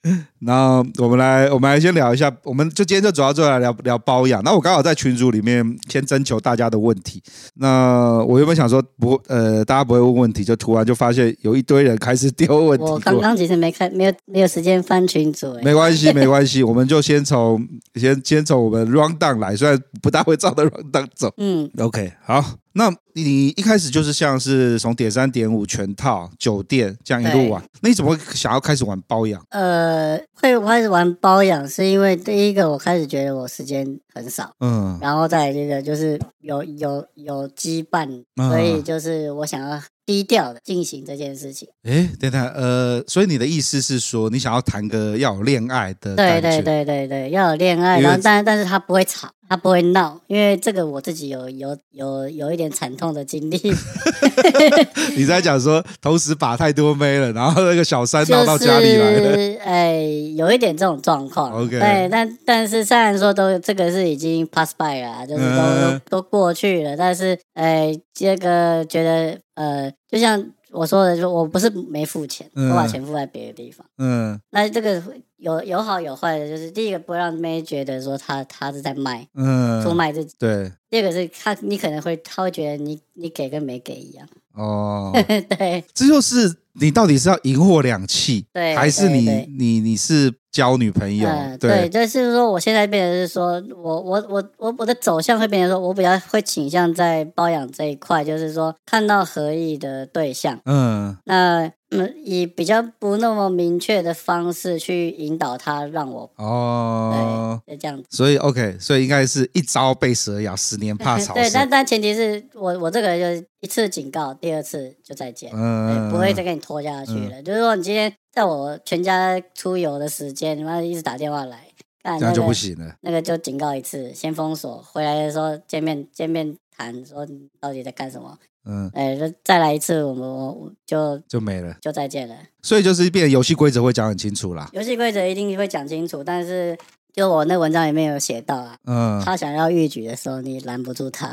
那我们来，我们来先聊一下，我们就今天就主要就来聊聊包养。那我刚好在群组里面先征求大家的问题。那我原本想说不，呃，大家不会问问题，就突然就发现有一堆人开始丢问题。我刚刚其实没看，没有没有时间翻群组。没关系，没关系，我们就先从先先从我们 run down 来，虽然不大会照着 run down 走。嗯，OK，好。那你一开始就是像是从点三点五全套酒店这样一路玩，那你怎么会想要开始玩包养？呃，会开始玩包养是因为第一个我开始觉得我时间很少，嗯，然后再来这个就是有有有羁绊，所以就是我想要低调的进行这件事情。哎，等等，呃，所以你的意思是说你想要谈个要有恋爱的？对对对对对，要有恋爱，然后但但是他不会吵。他不会闹，因为这个我自己有有有有一点惨痛的经历。你在讲说同时把太多妹了，然后那个小三闹到家里来了。哎、欸，有一点这种状况。OK，对，但但是虽然说都这个是已经 pass by 了，就是都、嗯、都，都过去了，但是哎、欸，这个觉得呃，就像我说的，就我不是没付钱，嗯、我把钱付在别的地方。嗯，那这个。有有好有坏的，就是第一个不让妹觉得说他他是在卖，嗯，出卖自己。对，第二个是他你可能会他会觉得你你给跟没给一样。哦，对，这就是你到底是要赢货两气，对，还是你你你是交女朋友？嗯、对，对，就是说我现在变成是说我我我我我的走向会变成说我比较会倾向在包养这一块，就是说看到合意的对象，嗯，那。嗯，以比较不那么明确的方式去引导他，让我哦，对，就这样子。所以 OK，所以应该是一朝被蛇咬，十年怕草绳。对，但但前提是我我这个人就一次警告，第二次就再见，嗯，不会再跟你拖下去了。嗯、就是说，你今天在我全家出游的时间，你妈一直打电话来，那这样就不行了。那个就警告一次，先封锁，回来的时候见面见面谈，说你到底在干什么。嗯，哎，就再来一次，我们我就就没了，就再见了。所以就是变游戏规则会讲很清楚啦。游戏规则一定会讲清楚，但是就我那文章里面有写到啊，嗯，他想要逾矩的时候，你拦不住他。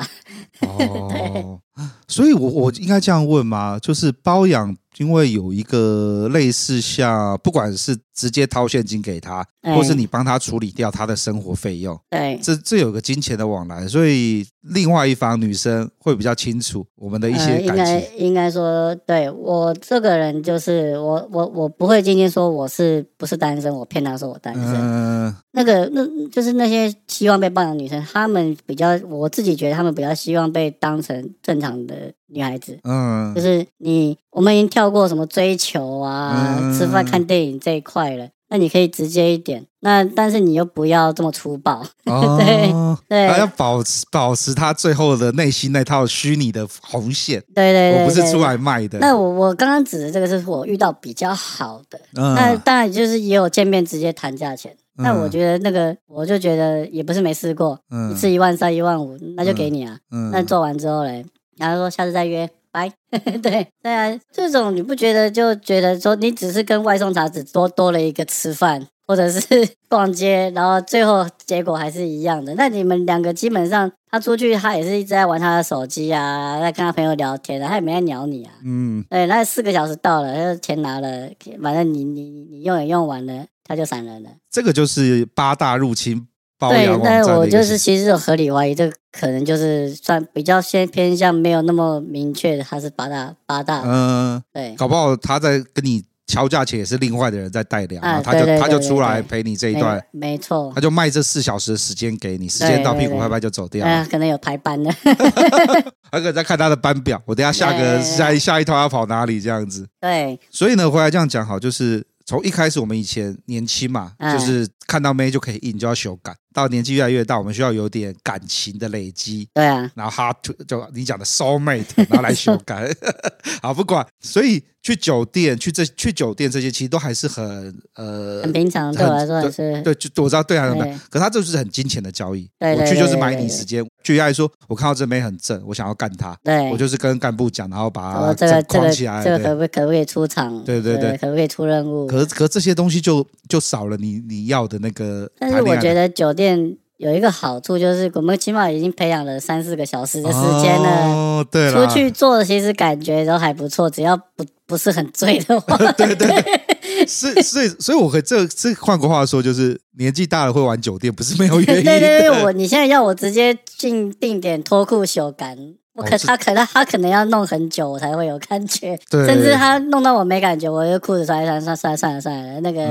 哦，对所以我我应该这样问吗？就是包养。因为有一个类似像，不管是直接掏现金给他，欸、或是你帮他处理掉他的生活费用，对，这这有个金钱的往来，所以另外一方女生会比较清楚我们的一些感情。呃、应该应该说，对我这个人就是我我我不会今天说我是不是单身，我骗他说我单身。嗯，那个那就是那些希望被包养的女生，她们比较，我自己觉得她们比较希望被当成正常的。女孩子，嗯，就是你，我们已经跳过什么追求啊、嗯、吃饭、看电影这一块了。那你可以直接一点，那但是你又不要这么粗暴，哦、对 对，还要保持保持他最后的内心那套虚拟的红线。对对对，我不是出来卖的。那我我刚刚指的这个是我遇到比较好的，嗯、那当然就是也有见面直接谈价钱。那、嗯、我觉得那个，我就觉得也不是没试过，嗯、一次一万三、一万五，那就给你啊。嗯、那做完之后嘞？然后说下次再约，拜。对对啊，这种你不觉得就觉得说你只是跟外送茶只多多了一个吃饭，或者是 逛街，然后最后结果还是一样的。那你们两个基本上他出去，他也是一直在玩他的手机啊，在跟他朋友聊天啊，他也没在鸟你啊。嗯，对，那四个小时到了，他就钱拿了，反正你你你用也用完了，他就闪人了。这个就是八大入侵。对，但我就是其实有合理怀疑，这可能就是算比较先偏向没有那么明确的，他是八大八大。嗯，对，搞不好他在跟你敲价钱，也是另外的人在代聊，啊、他就他就出来陪你这一段，没，没错，他就卖这四小时的时间给你，时间到屁股拍拍就走掉。啊，可能有排班的，还可以再看他的班表，我等下下个下一下一套要跑哪里这样子。对，所以呢，回来这样讲好，就是从一开始我们以前年轻嘛，嗯、就是看到妹就可以硬，就要修改。到年纪越来越大，我们需要有点感情的累积。对啊，然后 hard to 就你讲的 soul mate，然后来修改。好，不管，所以去酒店去这去酒店这些，其实都还是很呃很平常，对我来说还是对，就我知道对啊，对可是他这就是很金钱的交易。对，我去就是买你时间。举例来说，我看到这妹很正，我想要干她，对我就是跟干部讲，然后把她这个框起来，这个可不可不可以出场？对对对，可不可以出任务？可是可是这些东西就就少了你你要的那个。但是我觉得酒店有一个好处，就是我们起码已经培养了三四个小时的时间了。哦，对了，出去做其实感觉都还不错，只要不不是很醉的话。对 对对。是，所以，所以我可以这这换个话说，就是年纪大了会玩酒店，不是没有原因。对对对，我你现在要我直接进定点脱裤秀感，我可他可能他可能要弄很久，我才会有感觉。对，甚至他弄到我没感觉，我就裤子穿一穿，算算算了算了，那个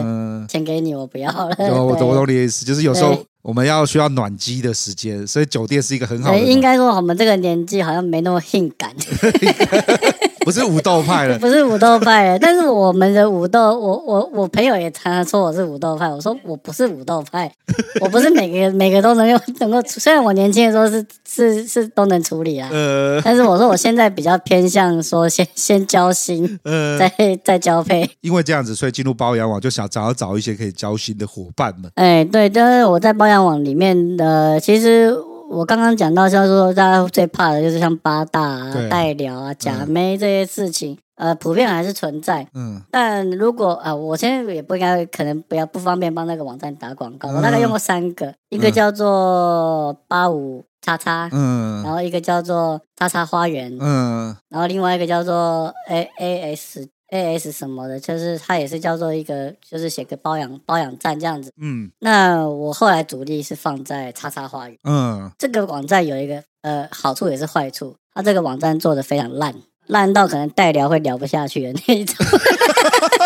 钱给你，我不要了。我懂我懂你的意思，就是有时候我们要需要暖机的时间，所以酒店是一个很好的。应该说我们这个年纪好像没那么性感。不是武斗派了，不是武斗派了。但是我们的武斗，我我我朋友也常常说我是武斗派。我说我不是武斗派，我不是每个每个都能用能够。虽然我年轻的时候是是是都能处理啊，呃，但是我说我现在比较偏向说先先交心，呃，再再交配。因为这样子，所以进入包养网就想找要找一些可以交心的伙伴们。哎，对，但是我在包养网里面的其实。我刚刚讲到，像说大家最怕的就是像八大啊、代聊啊、假妹这些事情，嗯、呃，普遍还是存在。嗯，但如果啊、呃，我现在也不应该，可能不要不方便帮那个网站打广告。嗯、我大概用过三个，一个叫做八五叉叉，嗯，然后一个叫做叉叉花园，嗯，然后另外一个叫做 A A S。A S 什么的，就是它也是叫做一个，就是写个包养包养站这样子。嗯，那我后来主力是放在叉叉花园。嗯，这个网站有一个呃好处也是坏处，它这个网站做的非常烂，烂到可能代聊会聊不下去的那一种。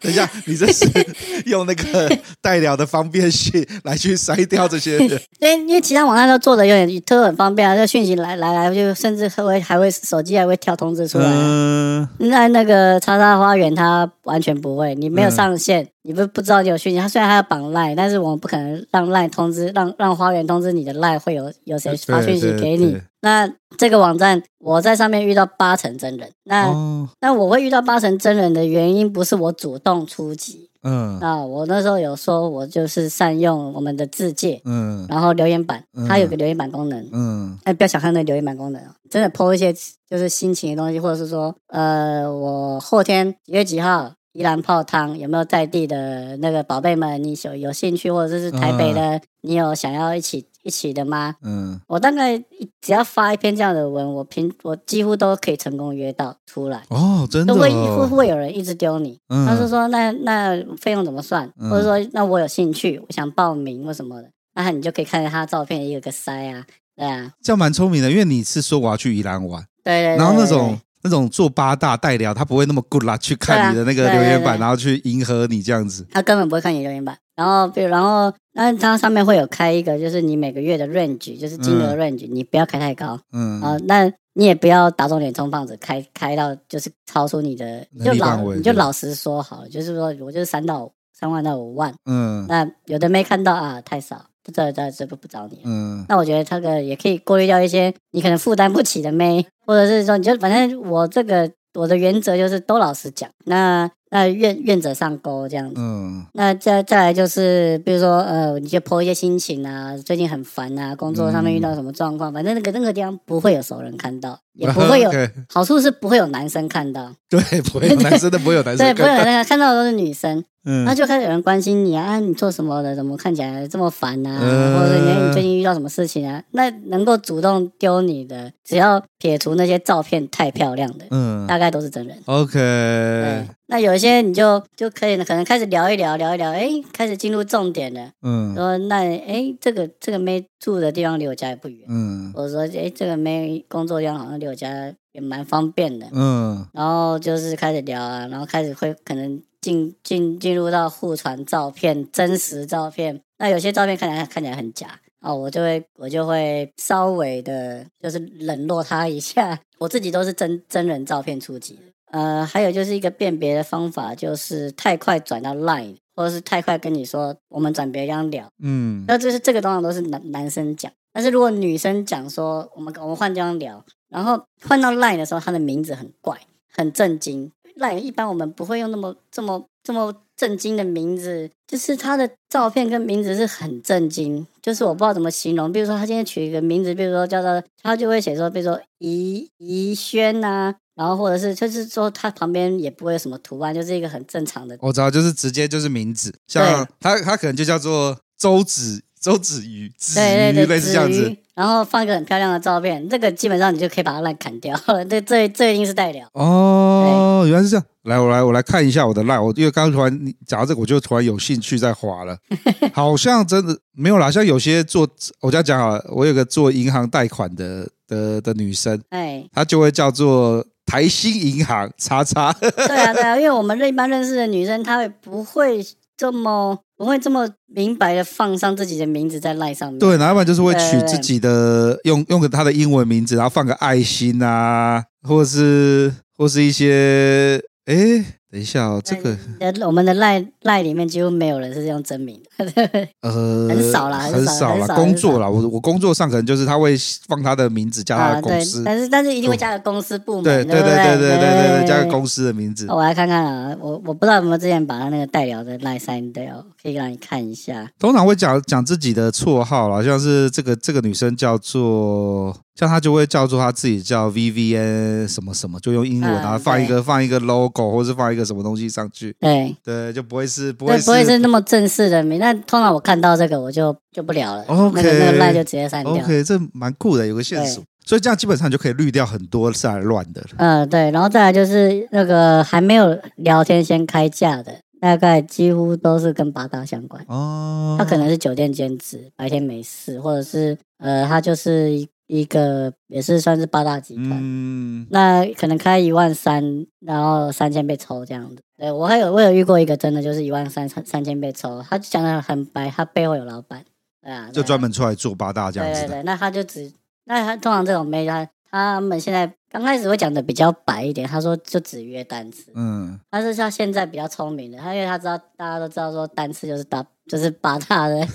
等一下，你这是 用那个代聊的方便性来去筛掉这些人？对，因为其他网站都做的有点都很方便啊，这讯息来来来就甚至还会还会手机还会跳通知出来。嗯，那那个叉叉花园它完全不会，你没有上线。嗯你不不知道你有讯息，他虽然他要绑赖，但是我们不可能让赖通知，让让花园通知你的赖会有有谁发讯息给你。那这个网站我在上面遇到八成真人，那、哦、那我会遇到八成真人的原因不是我主动出击，嗯，那我那时候有说我就是善用我们的字界，嗯，然后留言板，它有个留言板功能，嗯，哎，不要小看那个留言板功能，真的 po 一些就是心情的东西，或者是说，呃，我后天几月几号。宜兰泡汤有没有在地的那个宝贝们？你有有兴趣，或者是台北的，嗯、你有想要一起一起的吗？嗯，我大概只要发一篇这样的文，我平我几乎都可以成功约到出来。哦，真的、哦？会会有人一直丢你？嗯、他是说那那费用怎么算？嗯、或者说那我有兴趣，我想报名或什么的，那你就可以看着他的照片一个个筛啊，对啊，这样蛮聪明的，因为你是说我要去宜兰玩，对，对对，然后那种。那种做八大代聊，他不会那么 good 啦，去看你的那个留言板，然后去迎合你这样子。他根本不会看你留言板，然后比如，然后那它上面会有开一个，就是你每个月的 range，就是金额 range，、嗯、你不要开太高，嗯。啊，那你也不要打肿脸充胖子，开开到就是超出你的，就老你就老实说好了，就是说我就是三到三万到五万，嗯，那有的没看到啊，太少。不知道在这不不找你，嗯，那我觉得这个也可以过滤掉一些你可能负担不起的妹，或者是说你就反正我这个我的原则就是都老实讲，那那愿愿者上钩这样子，嗯，那再再来就是比如说呃，你就 po 一些心情啊，最近很烦啊，工作上面遇到什么状况，嗯、反正那个那个地方不会有熟人看到。也不会 有 Okay. 好处是不会有男生看到，对，不会有男生的，不会有男生看到，对，不会有那个看到的都是女生，嗯，那就开始有人关心你啊，啊，你做什么的？怎么看起来这么烦啊？嗯、或者你你最近遇到什么事情啊？那能够主动丢你的，只要撇除那些照片太漂亮的，嗯，大概都是真人。OK，对，那有一些你就就可以可能开始聊一聊，聊一聊，哎，开始进入重点了，嗯，说那哎，这个这个妹住的地方离我家也不远，嗯，我说哎，这个妹工作地方好像。我家也蛮方便的，嗯，然后就是开始聊啊，然后开始会可能进进进入到互传照片、真实照片，那有些照片看起来看起来很假哦，我就会我就会稍微的，就是冷落他一下。我自己都是真真人照片出击，呃，还有就是一个辨别的方法，就是太快转到 Line 或者是太快跟你说我们转别样聊，嗯，那就是这个通常都是男男生讲，但是如果女生讲说我们我们换地方聊，然后换到 Line 的时候，他的名字很怪，很震惊。Line 一般我们不会用那么这么这么震惊的名字，就是他的照片跟名字是很震惊，就是我不知道怎么形容。比如说他今天取一个名字，比如说叫做他就会写说，比如说宜宜轩呐。然后或者是就是说，他旁边也不会有什么图案，就是一个很正常的。我知道，就是直接就是名字，像他他可能就叫做周子周子瑜，子瑜类似这样子。然后放一个很漂亮的照片，这个基本上你就可以把它烂砍掉 了。这这这一定是代聊哦，原来是这样。来，我来我来看一下我的烂，我因为刚刚突然你讲到这个，我就突然有兴趣在滑了。好像真的没有啦，像有些做我这样讲好了，我有个做银行贷款的的的女生，哎，她就会叫做。台新银行叉叉，对啊对啊，因为我们一般认识的女生，她会不会这么不会这么明白的放上自己的名字在赖上面？对，然后要不然就是会取自己的用用个他的英文名字，然后放个爱心啊，或者是或是一些哎。等一下哦，这个我们的赖赖里面几乎没有人是用真名，呃，很少啦，很少啦，工作啦，我我工作上可能就是他会放他的名字加他的公司，但是但是一定会加个公司部门，对对对对对对对，加个公司的名字。我来看看啊，我我不知道有没有之前把他那个代聊的赖删掉，可以让你看一下。通常会讲讲自己的绰号啦，像是这个这个女生叫做。像他就会叫做他自己叫 VVN 什么什么，就用英文，然后放一个放一个 logo，或者是放一个什么东西上去。对对，就不会是不会是不会是那么正式的名。那通常我看到这个我就就不聊了。OK，那个那个赖就直接删掉。OK，这蛮酷的，有个线索。所以这样基本上就可以滤掉很多是来乱的。嗯，对。然后再来就是那个还没有聊天先开价的，大概几乎都是跟八大相关。哦。他可能是酒店兼职，白天没事，或者是呃，他就是。一个也是算是八大集团，嗯，那可能开一万三，然后三千被抽这样子。对，我还有我有遇过一个真的就是一万三三三千被抽，他讲的很白，他背后有老板，对啊，就专门出来做八大这样子。对对对，那他就只，那他通常这种妹他他们现在刚开始会讲的比较白一点，他说就只约单次，嗯，但是像现在比较聪明的，他因为他知道大家都知道说单次就是大。就是八大的，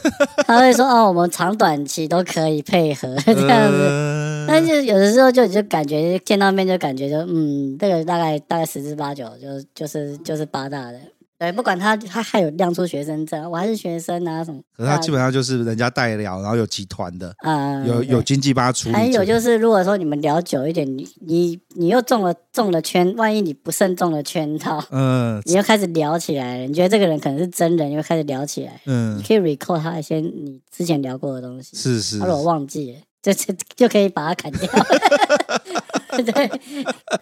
他会说哦，我们长短期都可以配合这样子，但是有的时候就就感觉见到面就感觉就嗯，这个大概大概十之八九就就是就是八大的。对，不管他，他还有亮出学生证，我还是学生啊什么。可是他基本上就是人家代聊，然后有集团的，有有经纪帮他处理。还有就是，如果说你们聊久一点，你你你又中了中了圈，万一你不慎中了圈套，嗯，你又开始聊起来了，你觉得这个人可能是真人，又开始聊起来，嗯，你可以 recall 他一些你之前聊过的东西，是是，他如果忘记了，就就就可以把他砍掉。对，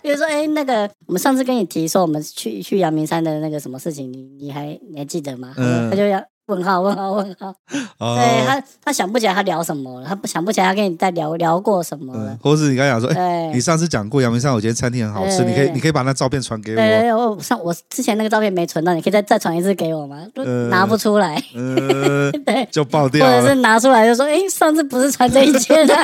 比如说，哎，那个我们上次跟你提说，我们去去阳明山的那个什么事情，你你还你还记得吗？嗯，他就要问号问号问号。哦、对他，他想不起来他聊什么了，他不想不起来他跟你在聊聊过什么了。嗯、或是你刚才讲说，哎，你上次讲过阳明山有间餐厅很好吃，你可以你可以把那照片传给我。我上我之前那个照片没存到，你可以再再传一次给我吗？嗯、拿不出来，嗯、对，就爆掉。或者是拿出来就说，哎，上次不是传这一件的。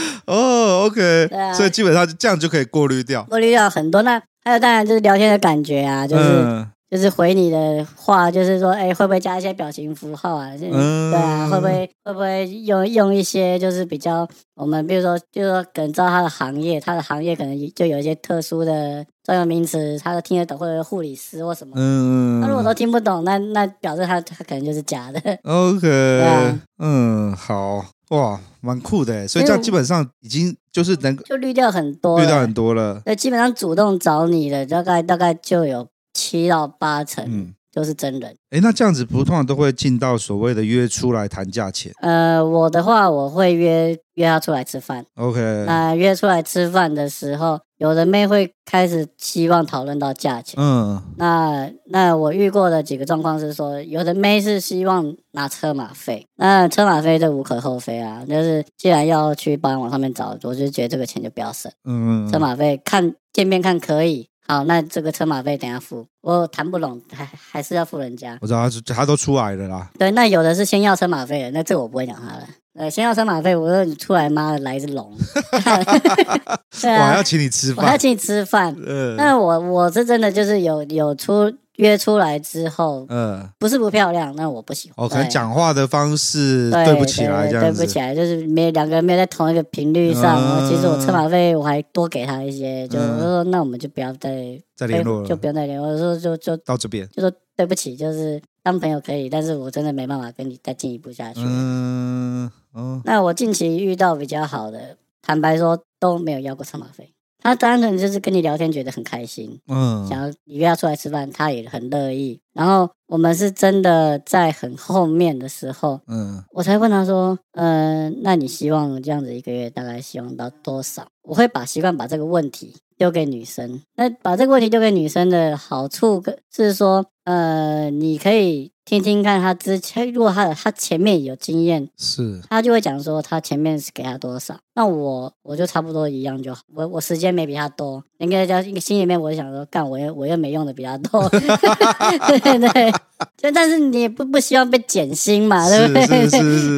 哦，OK，啊，所以基本上这样就可以过滤掉，过滤掉很多。那还有当然就是聊天的感觉啊，就是、嗯、就是回你的话，就是说，哎，会不会加一些表情符号啊？嗯、对啊，会不会会不会用用一些就是比较我们比如说就是说可能知道他的行业，他的行业可能就有一些特殊的专有名词，他都听得懂，或者护理师或什么。嗯，他如果都听不懂，那那表示他他可能就是假的。OK，对啊，嗯，好。哇，蛮酷的，所以这样基本上已经就是能就滤掉很多，滤掉很多了。对，基本上主动找你的大概大概就有七到八成，嗯，都是真人。哎、嗯，那这样子不通常都会进到所谓的约出来谈价钱？呃，我的话我会约约他出来吃饭。OK，那约出来吃饭的时候。有的妹会开始希望讨论到价钱，嗯，那那我遇过的几个状况是说，有的妹是希望拿车马费，那车马费这无可厚非啊，就是既然要去保养网上面找，我就觉得这个钱就不要省，嗯，车马费看见面看可以，好，那这个车马费等下付，我谈不拢还还是要付人家，我知道他他都出来了啦，对，那有的是先要车马费的，那这个我不会讲他了。呃，先要车马费，我说你出来，妈的来一只龙，对啊，我还要请你吃饭，我还要请你吃饭。嗯，那我我是真的就是有有出约出来之后，嗯，不是不漂亮，那我不喜欢。哦，可能讲话的方式对对不起来，这样子对不起来，就是没两个人没有在同一个频率上。嗯、其实我车马费我还多给他一些，就我说那我们就不要再再联络了，就不用再联络。我说就就到这边，就说对不起，就是当朋友可以，但是我真的没办法跟你再进一步下去。嗯，哦，那我近期遇到比较好的，坦白说都没有要过车马费。他单纯就是跟你聊天，觉得很开心，嗯，想要你约他出来吃饭，他也很乐意。然后我们是真的在很后面的时候，嗯，我才问他说，嗯、呃，那你希望这样子一个月大概希望到多少？我会把习惯把这个问题丢给女生。那把这个问题丢给女生的好处是说，呃，你可以。听听看他之前，如果他的他前面有经验，是，他就会讲说他前面是给他多少，那我我就差不多一样就好，我我时间没比他多，应该叫心里面我就想说，干我又我又没用的比他多，对对，就但是你也不不希望被减薪嘛，对不对？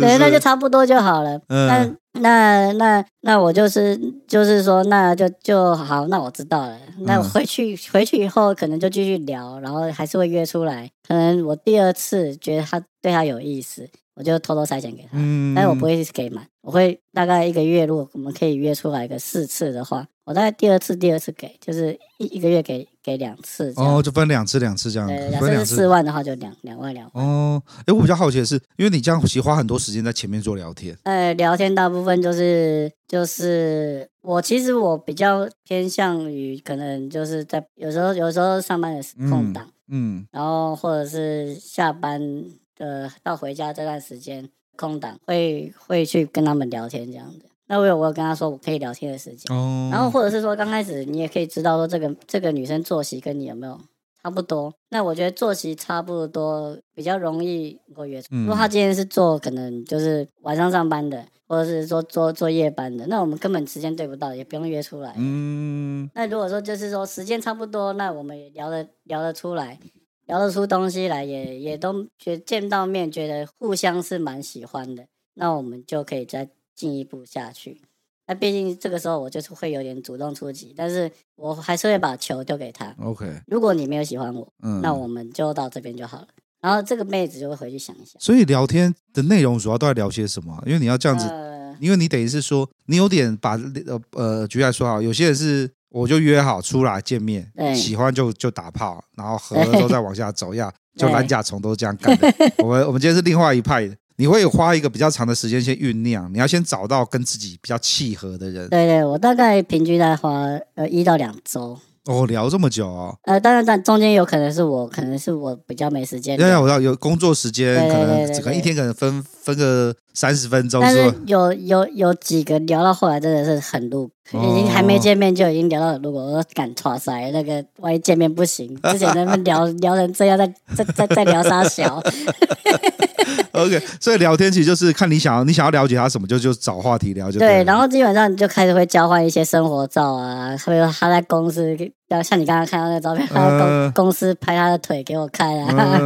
对，那就差不多就好了，嗯。那那那我就是就是说，那就就好，那我知道了。那我回去、嗯、回去以后，可能就继续聊，然后还是会约出来。可能我第二次觉得他对他有意思，我就偷偷塞钱给他，嗯、但是我不会给满，我会大概一个月，如果我们可以约出来个四次的话。我大概第二次，第二次给，就是一一个月给给两次，哦，就分两次，两次这样，对，两次四万的话就两两万两万。哦，哎，我比较好奇的是，因为你这样其实花很多时间在前面做聊天，呃，聊天大部分就是就是我其实我比较偏向于可能就是在有时候有时候上班的空档，嗯，嗯然后或者是下班的到回家这段时间空档，会会去跟他们聊天这样子。那我有我有跟他说我可以聊天的时间，哦、然后或者是说刚开始你也可以知道说这个这个女生作息跟你有没有差不多。那我觉得作息差不多比较容易能够约。嗯、如果她今天是做可能就是晚上上班的，或者是说做做夜班的，那我们根本时间对不到，也不用约出来。嗯。那如果说就是说时间差不多，那我们也聊得聊得出来，聊得出东西来，也也都觉得见到面觉得互相是蛮喜欢的，那我们就可以再。进一步下去，那毕竟这个时候我就是会有点主动出击，但是我还是会把球丢给他。OK，如果你没有喜欢我，嗯，那我们就到这边就好了。然后这个妹子就会回去想一想。所以聊天的内容主要都在聊些什么？因为你要这样子，呃、因为你等于是说你有点把呃呃举例来说好，有些人是我就约好出来见面，对喜欢就就打炮，然后合了之后再往下走呀，对就蓝甲虫都是这样干的。我们我们今天是另外一派的。你会花一个比较长的时间先酝酿，你要先找到跟自己比较契合的人。对对，我大概平均在花呃一到两周。哦，聊这么久哦。呃，当然，但中间有可能是我，可能是我比较没时间。对，我知道有工作时间，可能可能一天可能分分个三十分钟。但是有有有几个聊到后来真的是很露，已经还没见面就已经聊到很露。我说敢剉赛，那个万一见面不行，之前他们聊聊成这样，再再再再聊啥小。OK，所以聊天其实就是看你想要，你想要了解他什么，就就找话题聊就对。对，然后基本上你就开始会交换一些生活照啊，比如他在公司，像你刚刚看到那个照片，他在公、呃、公司拍他的腿给我看啊，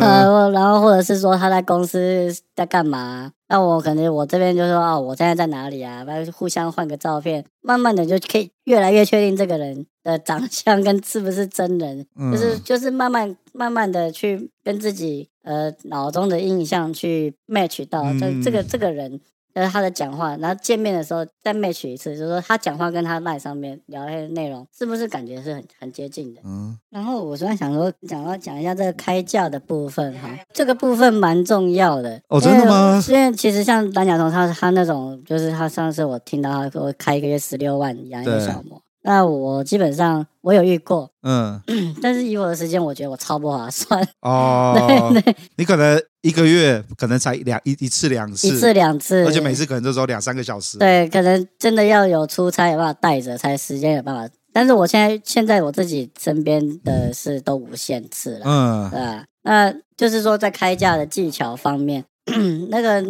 呃、然后或者是说他在公司在干嘛，那我可能我这边就说哦，我现在在哪里啊，然后互相换个照片，慢慢的就可以越来越确定这个人的长相跟是不是真人，嗯、就是就是慢慢慢慢的去跟自己。呃，脑中的印象去 match 到这这个这个人，就是，他的讲话，然后见面的时候再 match 一次，就是说他讲话跟他 line 上面聊天的内容，是不是感觉是很很接近的？嗯。然后我昨天想说，讲要讲一下这个开价的部分哈，这个部分蛮重要的。哦，真的吗？因为其实像蓝甲虫，他他那种，就是他上次我听到他给我开一个月十六万养一个小模。那我基本上我有遇过，嗯，但是以我的时间，我觉得我超不划算 哦。对对，你可能一个月可能才两一一次两次，一次两次，而且每次可能都只有两三个小时。对，可能真的要有出差有办法带着，才时间有办法。但是我现在现在我自己身边的是都无限次了，嗯，对吧？那就是说在开价的技巧方面。那个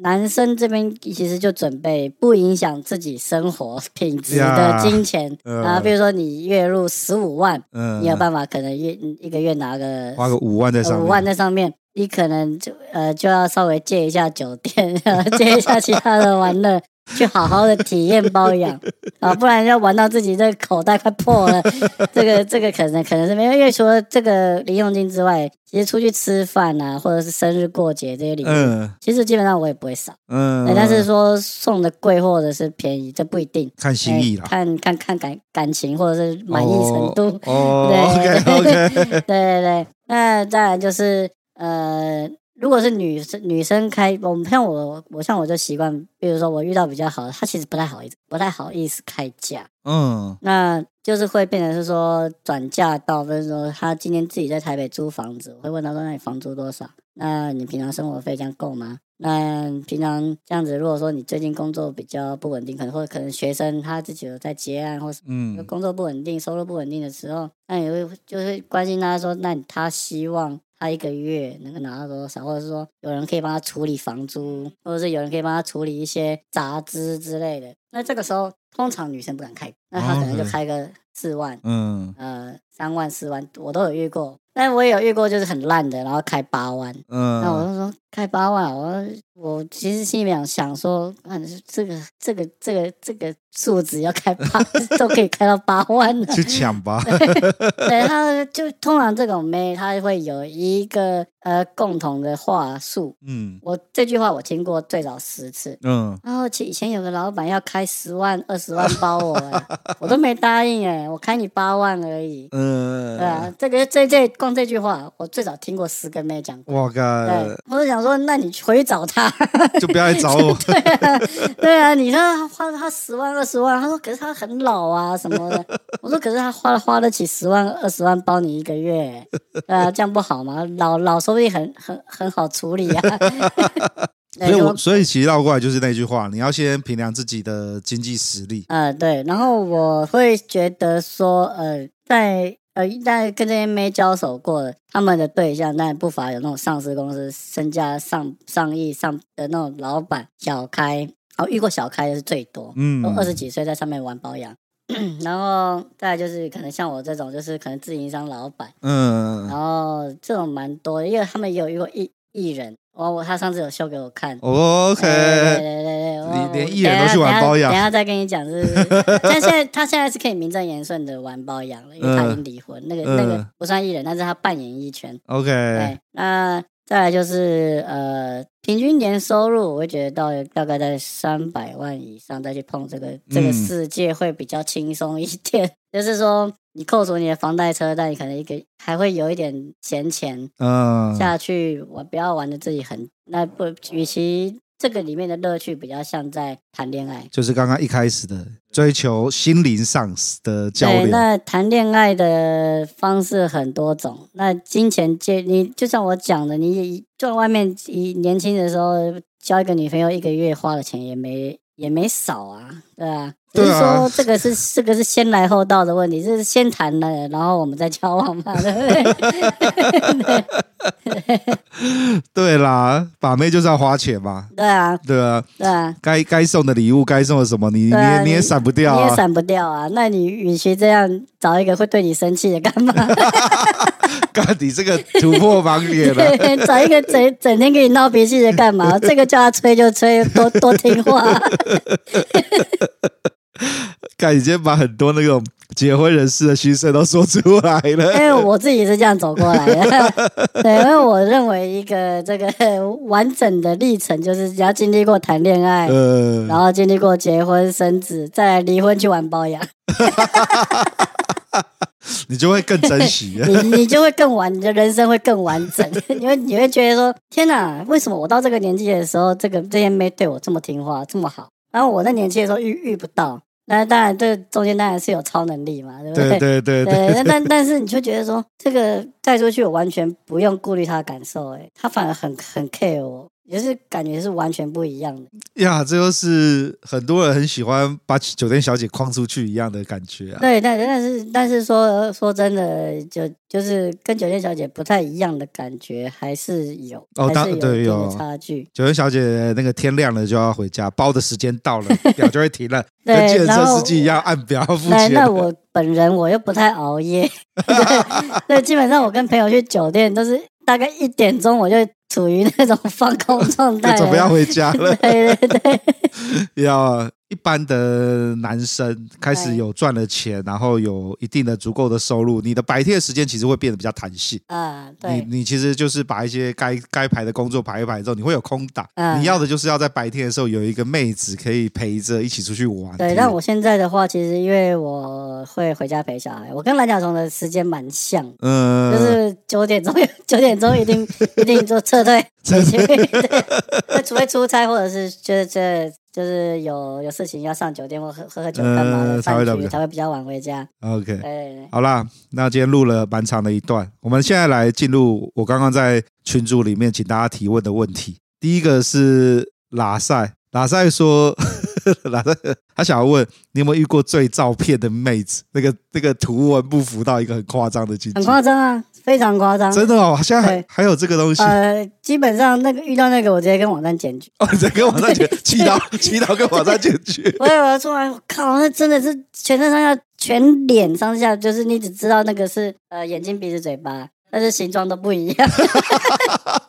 男生这边其实就准备不影响自己生活品质的金钱啊，比如说你月入十五万，嗯，你有办法可能月一个月拿个花个五万在上面，五万在上面，你可能就呃就要稍微借一下酒店，借一下其他的玩乐，去好好的体验包养 啊，不然要玩到自己这个口袋快破了。这个这个可能可能是没有，因为除了这个零用金之外，其实出去吃饭啊，或者是生日过节这些礼物，嗯、其实基本上我也不会少。嗯，但是说送的贵或者是便宜，这不一定，看心意啦，看看看感感情或者是满意程度。对对对。那当然就是呃。如果是女生，女生开，我们像我，我像我就习惯，比如说我遇到比较好的，她其实不太好意思，不太好意思开价，嗯，那就是会变成是说转嫁到，比如说她今天自己在台北租房子，我会问她说，那你房租多少？那你平常生活费这样够吗？那平常这样子，如果说你最近工作比较不稳定，可能或者可能学生他自己有在结案，或是嗯，工作不稳定，收入不稳定的时候，那你会就会关心他说，那他希望。他一个月能够拿到多少，或者是说有人可以帮他处理房租，或者是有人可以帮他处理一些杂支之类的。那这个时候，通常女生不敢开，那他可能就开个四万，嗯，呃，三万、四万，我都有遇过。但我也有遇过，就是很烂的，然后开八万，嗯，那我就说。开八万，我我其实心里面想说，啊，这个这个这个这个数字要开八都可以开到八万了，去抢吧。对，他就通常这种妹，他会有一个呃共同的话术。嗯，我这句话我听过最少十次。嗯，然后以前有个老板要开十万、二十万包我，我都没答应哎，我开你八万而已。嗯，对啊，这个这这光这句话，我最早听过十个妹讲过。我靠，对，我就想说。那你回去找他，就不要来找我。对啊，对啊，你说他花了他十万二十万，他说可是他很老啊什么的。我说可是他花了花得起十万二十万包你一个月，对啊，这样不好吗？老老说不定很很很好处理啊。所以我所以其实绕过来就是那句话，你要先评量自己的经济实力。呃，对，然后我会觉得说，呃，在。呃，但跟这些没交手过的，他们的对象，但不乏有那种上市公司身价上上亿上的那种老板，小开，哦，遇过小开的是最多，嗯，都二十几岁在上面玩包养，然后再来就是可能像我这种，就是可能自营商老板，嗯，然后这种蛮多的，因为他们也有遇过艺艺人。我我他上次有秀给我看，OK，对对对对，你连艺人都去玩包养，等下再跟你讲，是，但现在他现在是可以名正言顺的玩包养了，因为他已经离婚，那个那个不算艺人，但是他扮演艺圈，OK，对，那再来就是呃，平均年收入，我会觉得到大概在三百万以上再去碰这个这个世界会比较轻松一点，就是说。你扣除你的房贷车贷，你可能一个还会有一点闲钱，嗯，下去我不要玩的自己很那不，与其这个里面的乐趣比较像在谈恋爱，就是刚刚一开始的追求心灵上的交流。对，那谈恋爱的方式很多种，那金钱借你就像我讲的，你在外面你年轻的时候交一个女朋友，一个月花的钱也没也没少啊，对啊？就是说，这个是这个是先来后到的问题，就是先谈了，然后我们再交往嘛，对不对？对啦，把妹就是要花钱嘛。对啊，对啊，对啊。该该送的礼物，该送的什么，你你你也闪不掉，你也闪不掉啊。那你与其这样找一个会对你生气的干嘛？干你这个突破盲点了。找一个整整天跟你闹脾气的干嘛？这个叫他吹就吹，多多听话。看，已经把很多那种结婚人士的心声都说出来了。因为我自己是这样走过来的，对，因为我认为一个这个完整的历程，就是只要经历过谈恋爱，呃、然后经历过结婚生子，再离婚去玩包养，你就会更珍惜，你你就会更完，你的人生会更完整，因为你会觉得说，天哪，为什么我到这个年纪的时候，这个这些妹对我这么听话，这么好？然后我在年轻的时候遇遇不到，那当然这中间当然是有超能力嘛，对不对？对对对对。但但是你就觉得说，这个带出去我完全不用顾虑他的感受，哎，他反而很很 care 我。也是感觉是完全不一样的呀，这就是很多人很喜欢把酒店小姐框出去一样的感觉啊。对，但但是但是说说真的，就就是跟酒店小姐不太一样的感觉，还是有哦，当然对有差距。酒店小姐那个天亮了就要回家，包的时间到了，表就会停了，对跟计程车司机一样按表付钱。那我本人我又不太熬夜，对，基本上我跟朋友去酒店都是。大概一点钟我就处于那种放空状态，准备要回家了。对 对对，要。一般的男生开始有赚了钱，然后有一定的足够的收入，你的白天的时间其实会变得比较弹性。啊，对，你你其实就是把一些该该排的工作排一排之后，你会有空档。嗯，你要的就是要在白天的时候有一个妹子可以陪着一起出去玩。对，但我现在的话，其实因为我会回家陪小孩，我跟蓝甲虫的时间蛮像，嗯，就是九点钟 九点钟一定一定做撤退，除非出差或者是就是这。就是有有事情要上酒店或喝喝喝酒干嘛的，才会才会比较晚回家。OK，哎，好啦，那今天录了蛮长的一段，我们现在来进入我刚刚在群组里面请大家提问的问题。第一个是拉塞，拉塞说，拉塞他想要问你有没有遇过最照片的妹子？那个那个图文不符到一个很夸张的境界，很夸张啊。非常夸张，真的哦！现在还还有这个东西。呃，基本上那个遇到那个，我直接跟网站检举。哦，直接 跟网站检，祈祷祈祷跟网站检举。我有我出来，我靠，那真的是全身上下、全脸上下，就是你只知道那个是呃眼睛、鼻子、嘴巴，但是形状都不一样。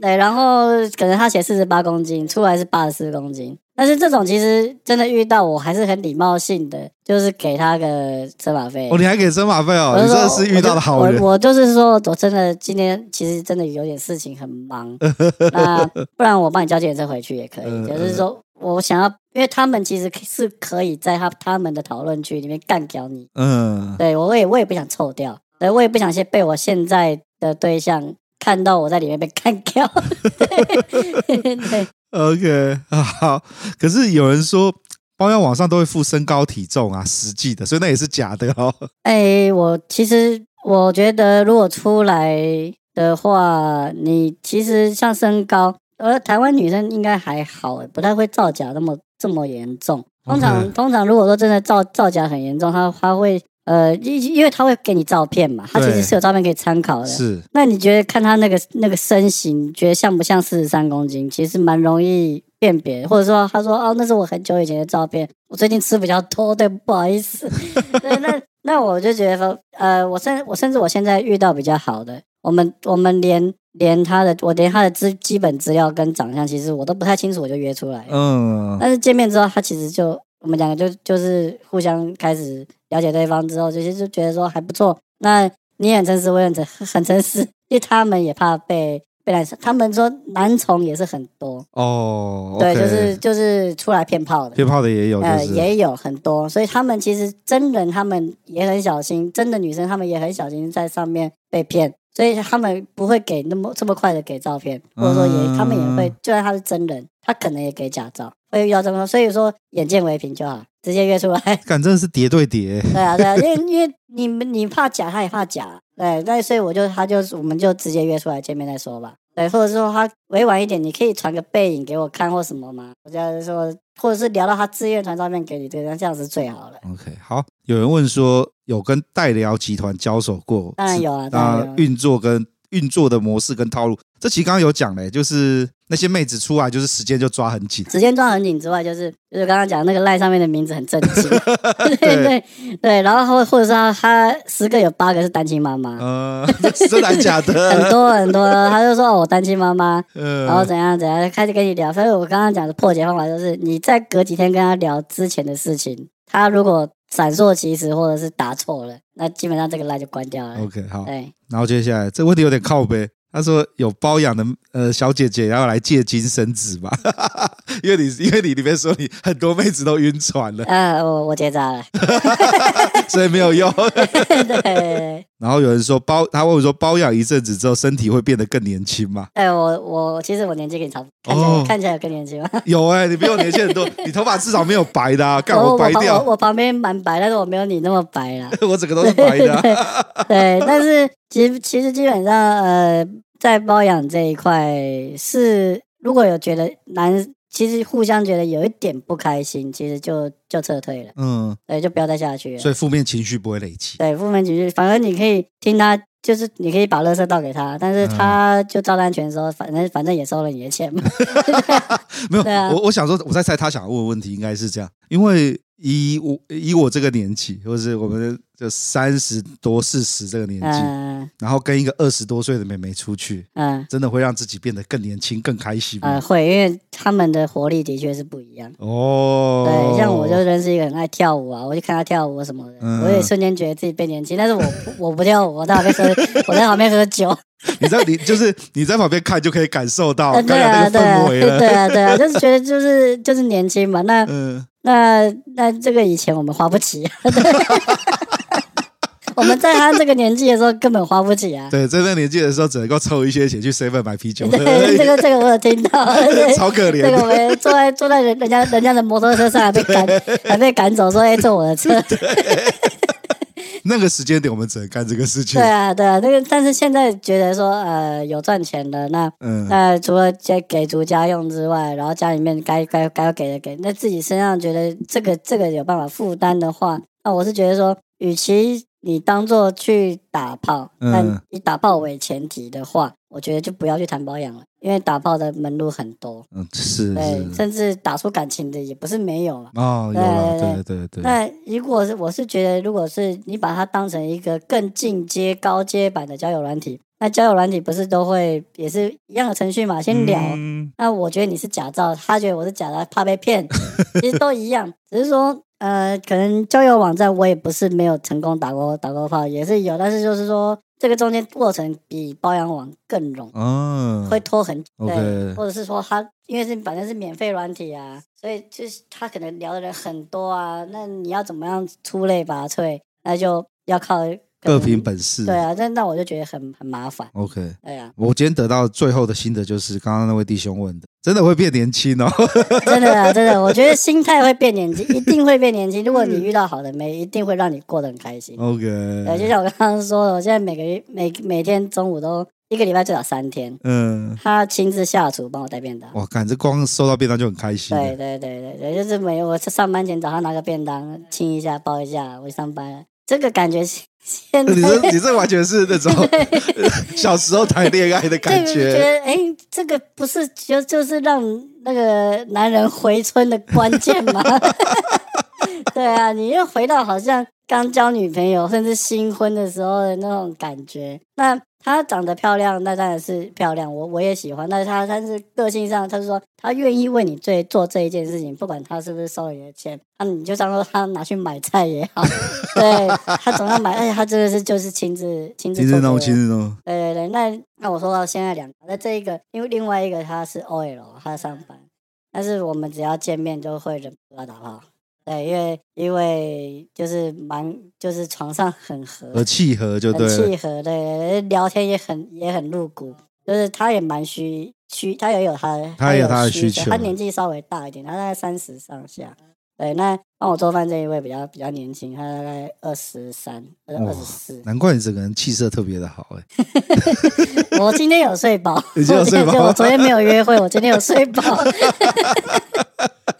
对，然后可能他写四十八公斤，出来是八十四公斤。但是这种其实真的遇到，我还是很礼貌性的，就是给他个车马费。哦，你还给车马费哦？你这是遇到的好人。我我就是说，我真的今天其实真的有点事情很忙，那不然我帮你叫计程车回去也可以。就是说我想要，因为他们其实是可以在他他们的讨论区里面干掉你。嗯，对我也我也不想臭掉，对我也不想先被我现在的对象看到我在里面被干掉。对。对 OK，好。可是有人说包养网上都会附身高体重啊，实际的，所以那也是假的哦。哎、欸，我其实我觉得，如果出来的话，你其实像身高，而台湾女生应该还好，不太会造假那么这么严重。通常通常，如果说真的造造假很严重，他他会。呃，因因为他会给你照片嘛，他其实是有照片可以参考的。是，那你觉得看他那个那个身形，觉得像不像四十三公斤？其实蛮容易辨别，或者说他说哦，那是我很久以前的照片，我最近吃比较多，对，不好意思。对，那那我就觉得说，呃，我甚我甚至我现在遇到比较好的，我们我们连连他的我连他的资基本资料跟长相，其实我都不太清楚，我就约出来。嗯，但是见面之后，他其实就。我们两个就就是互相开始了解对方之后，就是就觉得说还不错。那你很诚实，我也很诚 很诚实，因为他们也怕被被男生，他们说男宠也是很多哦。对，就是就是出来骗炮的，骗炮的也有，呃，也有很多。所以他们其实真人，他们也很小心，真的女生他们也很小心在上面被骗，所以他们不会给那么这么快的给照片，或者说也他们也会，就算他是真人，他可能也给假照。会遇到这么多，所以说眼见为凭就好，直接约出来。感真的是叠对叠。对啊，对啊，因为因为你们你怕假，他也怕假，对，那所以我就他就我们就直接约出来见面再说吧。对，或者是说他委婉一点，你可以传个背影给我看或什么吗？我就是说，或者是聊到他自愿传照片给你，对，那这样是最好的。OK，好。有人问说有跟代聊集团交手过？当然有啊，当然有。运作跟运作的模式跟套路，这其实刚刚有讲嘞，就是。那些妹子出来就是时间就抓很紧，时间抓很紧之外，就是就是刚刚讲那个赖上面的名字很正经，对对。对，然后或或者说他，他十个有八个是单亲妈妈，嗯，真的假的？很多很多，他就说哦，我单亲妈妈，嗯，然后怎样怎样，开始跟你聊。所以我刚刚讲的破解方法就是，你再隔几天跟他聊之前的事情，他如果闪烁其词或者是答错了，那基本上这个赖就关掉了。OK，好，对，然后接下来这问题有点靠背。他说有包养的呃小姐姐要来借精生子吧？因为你因为你里面说你很多妹子都晕船了。呃，我我结扎了，所以没有用。对。然后有人说包，他问我说包养一阵子之后身体会变得更年轻吗？哎，我我其实我年纪跟你差不多，看起来看起来有更年轻吗？有哎，你比我年轻很多，你头发至少没有白的，干我白掉。我旁边蛮白，但是我没有你那么白啦。我整个都是白的。对，但是。其实其实基本上，呃，在包养这一块是，如果有觉得男，其实互相觉得有一点不开心，其实就就撤退了，嗯，对，就不要再下去了。所以负面情绪不会累积。对，负面情绪，反而你可以听他，就是你可以把垃圾倒给他，但是他就照单全收，反正反正也收了你的钱嘛。没有，啊、我我想说，我在猜他想要问的问题应该是这样，因为。以我以我这个年纪，或是我们就三十多四十这个年纪，嗯、然后跟一个二十多岁的妹妹出去，嗯，真的会让自己变得更年轻、更开心吗？嗯，会，因为他们的活力的确是不一样。哦，对，像我就认识一个很爱跳舞啊，我就看他跳舞什么的，嗯、我也瞬间觉得自己变年轻。但是我 我不跳舞，我在旁边喝，我在旁边喝酒。你知道，你就是你在旁边看就可以感受到刚刚那个氛围了。对啊，对啊，就是觉得 就是就是年轻嘛。那嗯。那那这个以前我们花不起，我们在他这个年纪的时候根本花不起啊。对，在那个年纪的时候只能够凑一些钱去 seven 买啤酒。对，这个这个我有听到，超可怜。这个我们坐在坐在人人家人家的摩托车上还被赶还被赶走，说哎坐我的车。那个时间点，我们只能干这个事情。对啊，对啊，那个，但是现在觉得说，呃，有赚钱的，那，嗯，那除了给给足家用之外，然后家里面该该该给的给，那自己身上觉得这个这个有办法负担的话，那我是觉得说，与其你当做去打炮，但以打炮为前提的话。我觉得就不要去谈保养了，因为打炮的门路很多，嗯，是，甚至打出感情的也不是没有了。哦，有了，对对对。那如果是我是觉得，如果是你把它当成一个更进阶、高阶版的交友软体，那交友软体不是都会也是一样的程序嘛？先聊，嗯、那我觉得你是假造，他觉得我是假的，怕被骗，其实都一样，只是说。呃，可能交友网站我也不是没有成功打过打过炮，也是有，但是就是说这个中间过程比包养网更容易，哦、会拖很久，对或者是说他因为是反正是免费软体啊，所以就是他可能聊的人很多啊，那你要怎么样出类拔萃，那就要靠。各凭本事，对啊，但那我就觉得很很麻烦。OK，对啊，我今天得到最后的心得就是，刚刚那位弟兄问的，真的会变年轻哦？真的啊，真的，我觉得心态会变年轻，一定会变年轻。如果你遇到好的妹，一定会让你过得很开心。OK，对，就像我刚刚说的，我现在每个月每每天中午都一个礼拜最少三天，嗯，他亲自下厨帮我带便当。哇，感觉光收到便当就很开心。对对对对对，就是每我上班前早上拿个便当，亲一下抱一下，我去上班了。这个感觉是。你这你这完全是那种 小时候谈恋爱的感觉。觉得哎，这个不是就就是让那个男人回春的关键吗？对啊，你又回到好像刚交女朋友甚至新婚的时候的那种感觉。那。她长得漂亮，那当然是漂亮，我我也喜欢。但是她，但是个性上，她是说她愿意为你做做这一件事情，不管她是不是收你的钱，那你就当做她拿去买菜也好，对，她总要买，而且她真的是就是亲自亲自亲自弄亲自弄。对对对，那那我说到现在两个，那这一个，因为另外一个他是 OL，他上班，但是我们只要见面就会忍不住打炮。对，因为因为就是蛮就是床上很合，很契合就对，契合对，聊天也很也很露骨，就是他也蛮需需，他也有他的，他也有他的需求，他年纪稍微大一点，他大概三十上下。对，那帮我做饭这一位比较比较年轻，他大概二十三二十四。难怪你这个人气色特别的好哎！我今天有睡饱，你今天有睡饱？我昨天没有约会，我今天有睡饱。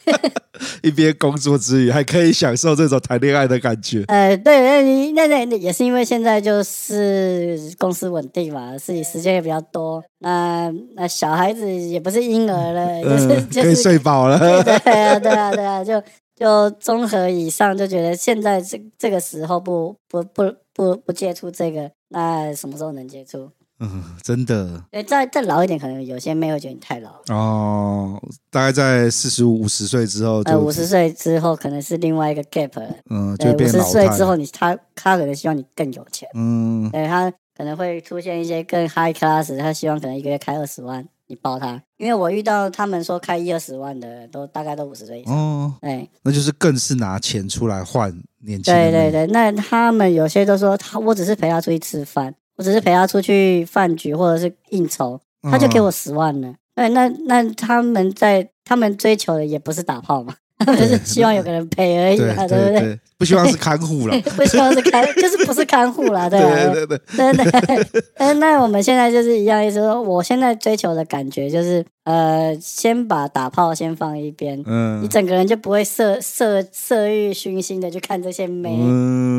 一边工作之余，还可以享受这种谈恋爱的感觉。呃，对，那那那也是因为现在就是公司稳定嘛，自己时间也比较多。那那小孩子也不是婴儿了，就是、嗯、就是、可以睡饱了。对啊，对啊，对啊，就就综合以上，就觉得现在这这个时候不不不不不接触这个，那什么时候能接触？嗯，真的。对，再再老一点，可能有些妹会觉得你太老。哦，大概在四十五、五十岁之后，呃，五十岁之后可能是另外一个 gap 了。嗯，就变老。五十岁之后你，你他他可能希望你更有钱。嗯，对，他可能会出现一些更 high class，他希望可能一个月开二十万，你包他。因为我遇到他们说开一二十万的，都大概都五十岁以上。哦，对，那就是更是拿钱出来换年轻。对对对，那他们有些都说他，我只是陪他出去吃饭。我只是陪他出去饭局或者是应酬，他就给我十万了。对，那那他们在他们追求的也不是打炮嘛，他们是希望有个人陪而已嘛，对不对？不希望是看护了，不希望是看，就是不是看护了，对对对对对。那那我们现在就是一样意思，说我现在追求的感觉就是，呃，先把打炮先放一边，嗯，你整个人就不会色色色欲熏心的去看这些美，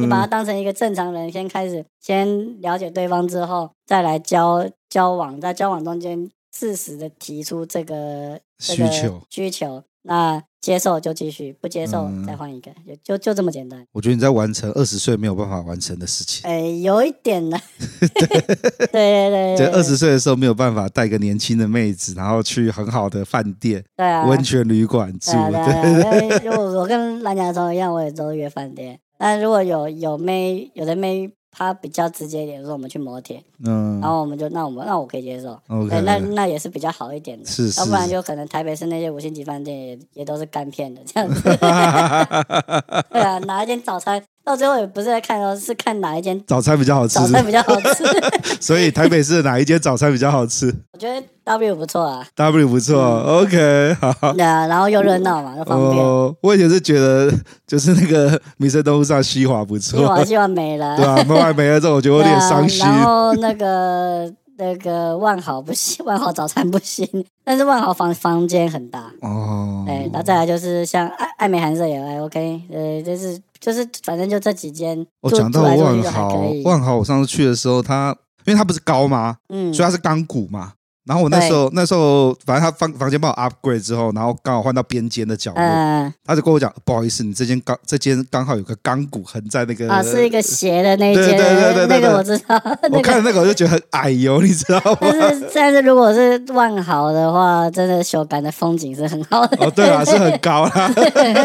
你把它当成一个正常人，先开始。先了解对方之后，再来交交往，在交往中间适时的提出这个需求需求。那接受就继续，不接受再换一个，就就就这么简单。我觉得你在完成二十岁没有办法完成的事情。哎，有一点呢。对 对对，就二十岁的时候没有办法带个年轻的妹子，然后去很好的饭店、对啊，温泉旅馆住。对对对，我我跟蓝甲虫一样，我也都约饭店。但如果有有妹，有的妹。他比较直接一点，说我们去磨铁，嗯，然后我们就那我们那我可以接受，okay, 那那也是比较好一点的，是，是，要不然就可能台北市那些五星级饭店也也都是干片的这样子，对啊，拿一点早餐？到最后也不是在看哦，是看哪一间早餐比较好吃。早餐比较好吃，所以台北市哪一间早餐比较好吃？我觉得 W 不错啊，W 不错、嗯、，OK，好。对啊，然后又热闹嘛，又方便。哦，我以前是觉得就是那个民生东路上西华不错，西华西华没了，对啊，西华没了之后，我觉得有点伤心、啊。然后那个。那个万豪不行，万豪早餐不行，但是万豪房房间很大哦。哎，然后再来就是像爱爱美韩舍也还 OK，呃，就是就是反正就这几间。我讲到万豪，万豪我上次去的时候，它因为它不是高吗？嗯，所以它是钢骨嘛。然后我那时候那时候，反正他房房间帮我 upgrade 之后，然后刚好换到边间的角落，嗯、他就跟我讲：“不好意思，你这间刚这间刚好有个钢骨横在那个啊，是一个斜的那间，对对对对，那个我知道。我看那个我就觉得很矮哟，你知道吗？但 是但是如果是万豪的话，真的修改的风景是很好的。哦，对啊，是很高啦。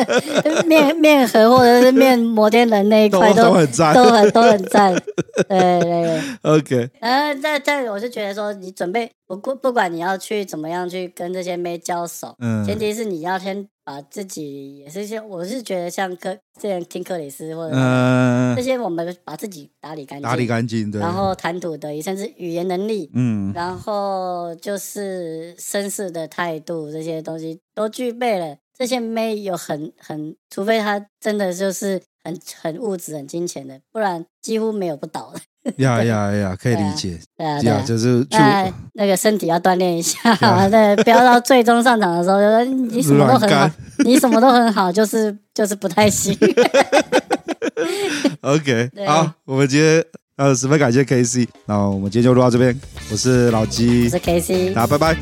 面面河或者是面摩天轮那一块都，都很赞，都很都很赞。对对对，OK。然后再再，我就觉得说，你准备。我过不管你要去怎么样去跟这些妹交手，嗯，前提是你要先把自己也是像，我是觉得像克之前听克里斯或者这些，我们把自己打理干净，打理干净，对，然后谈吐得宜，甚至语言能力，嗯，然后就是绅士的态度，这些东西都具备了，这些妹有很很，除非她真的就是很很物质、很金钱的，不然几乎没有不倒的。呀呀呀，可以理解。对啊，对啊，就是那那个身体要锻炼一下，对，不要到最终上场的时候你什么都很好，你什么都很好，就是就是不太行。OK，好，我们今天呃十分感谢 KC，那我们今天就录到这边。我是老鸡，我是 KC，那拜拜。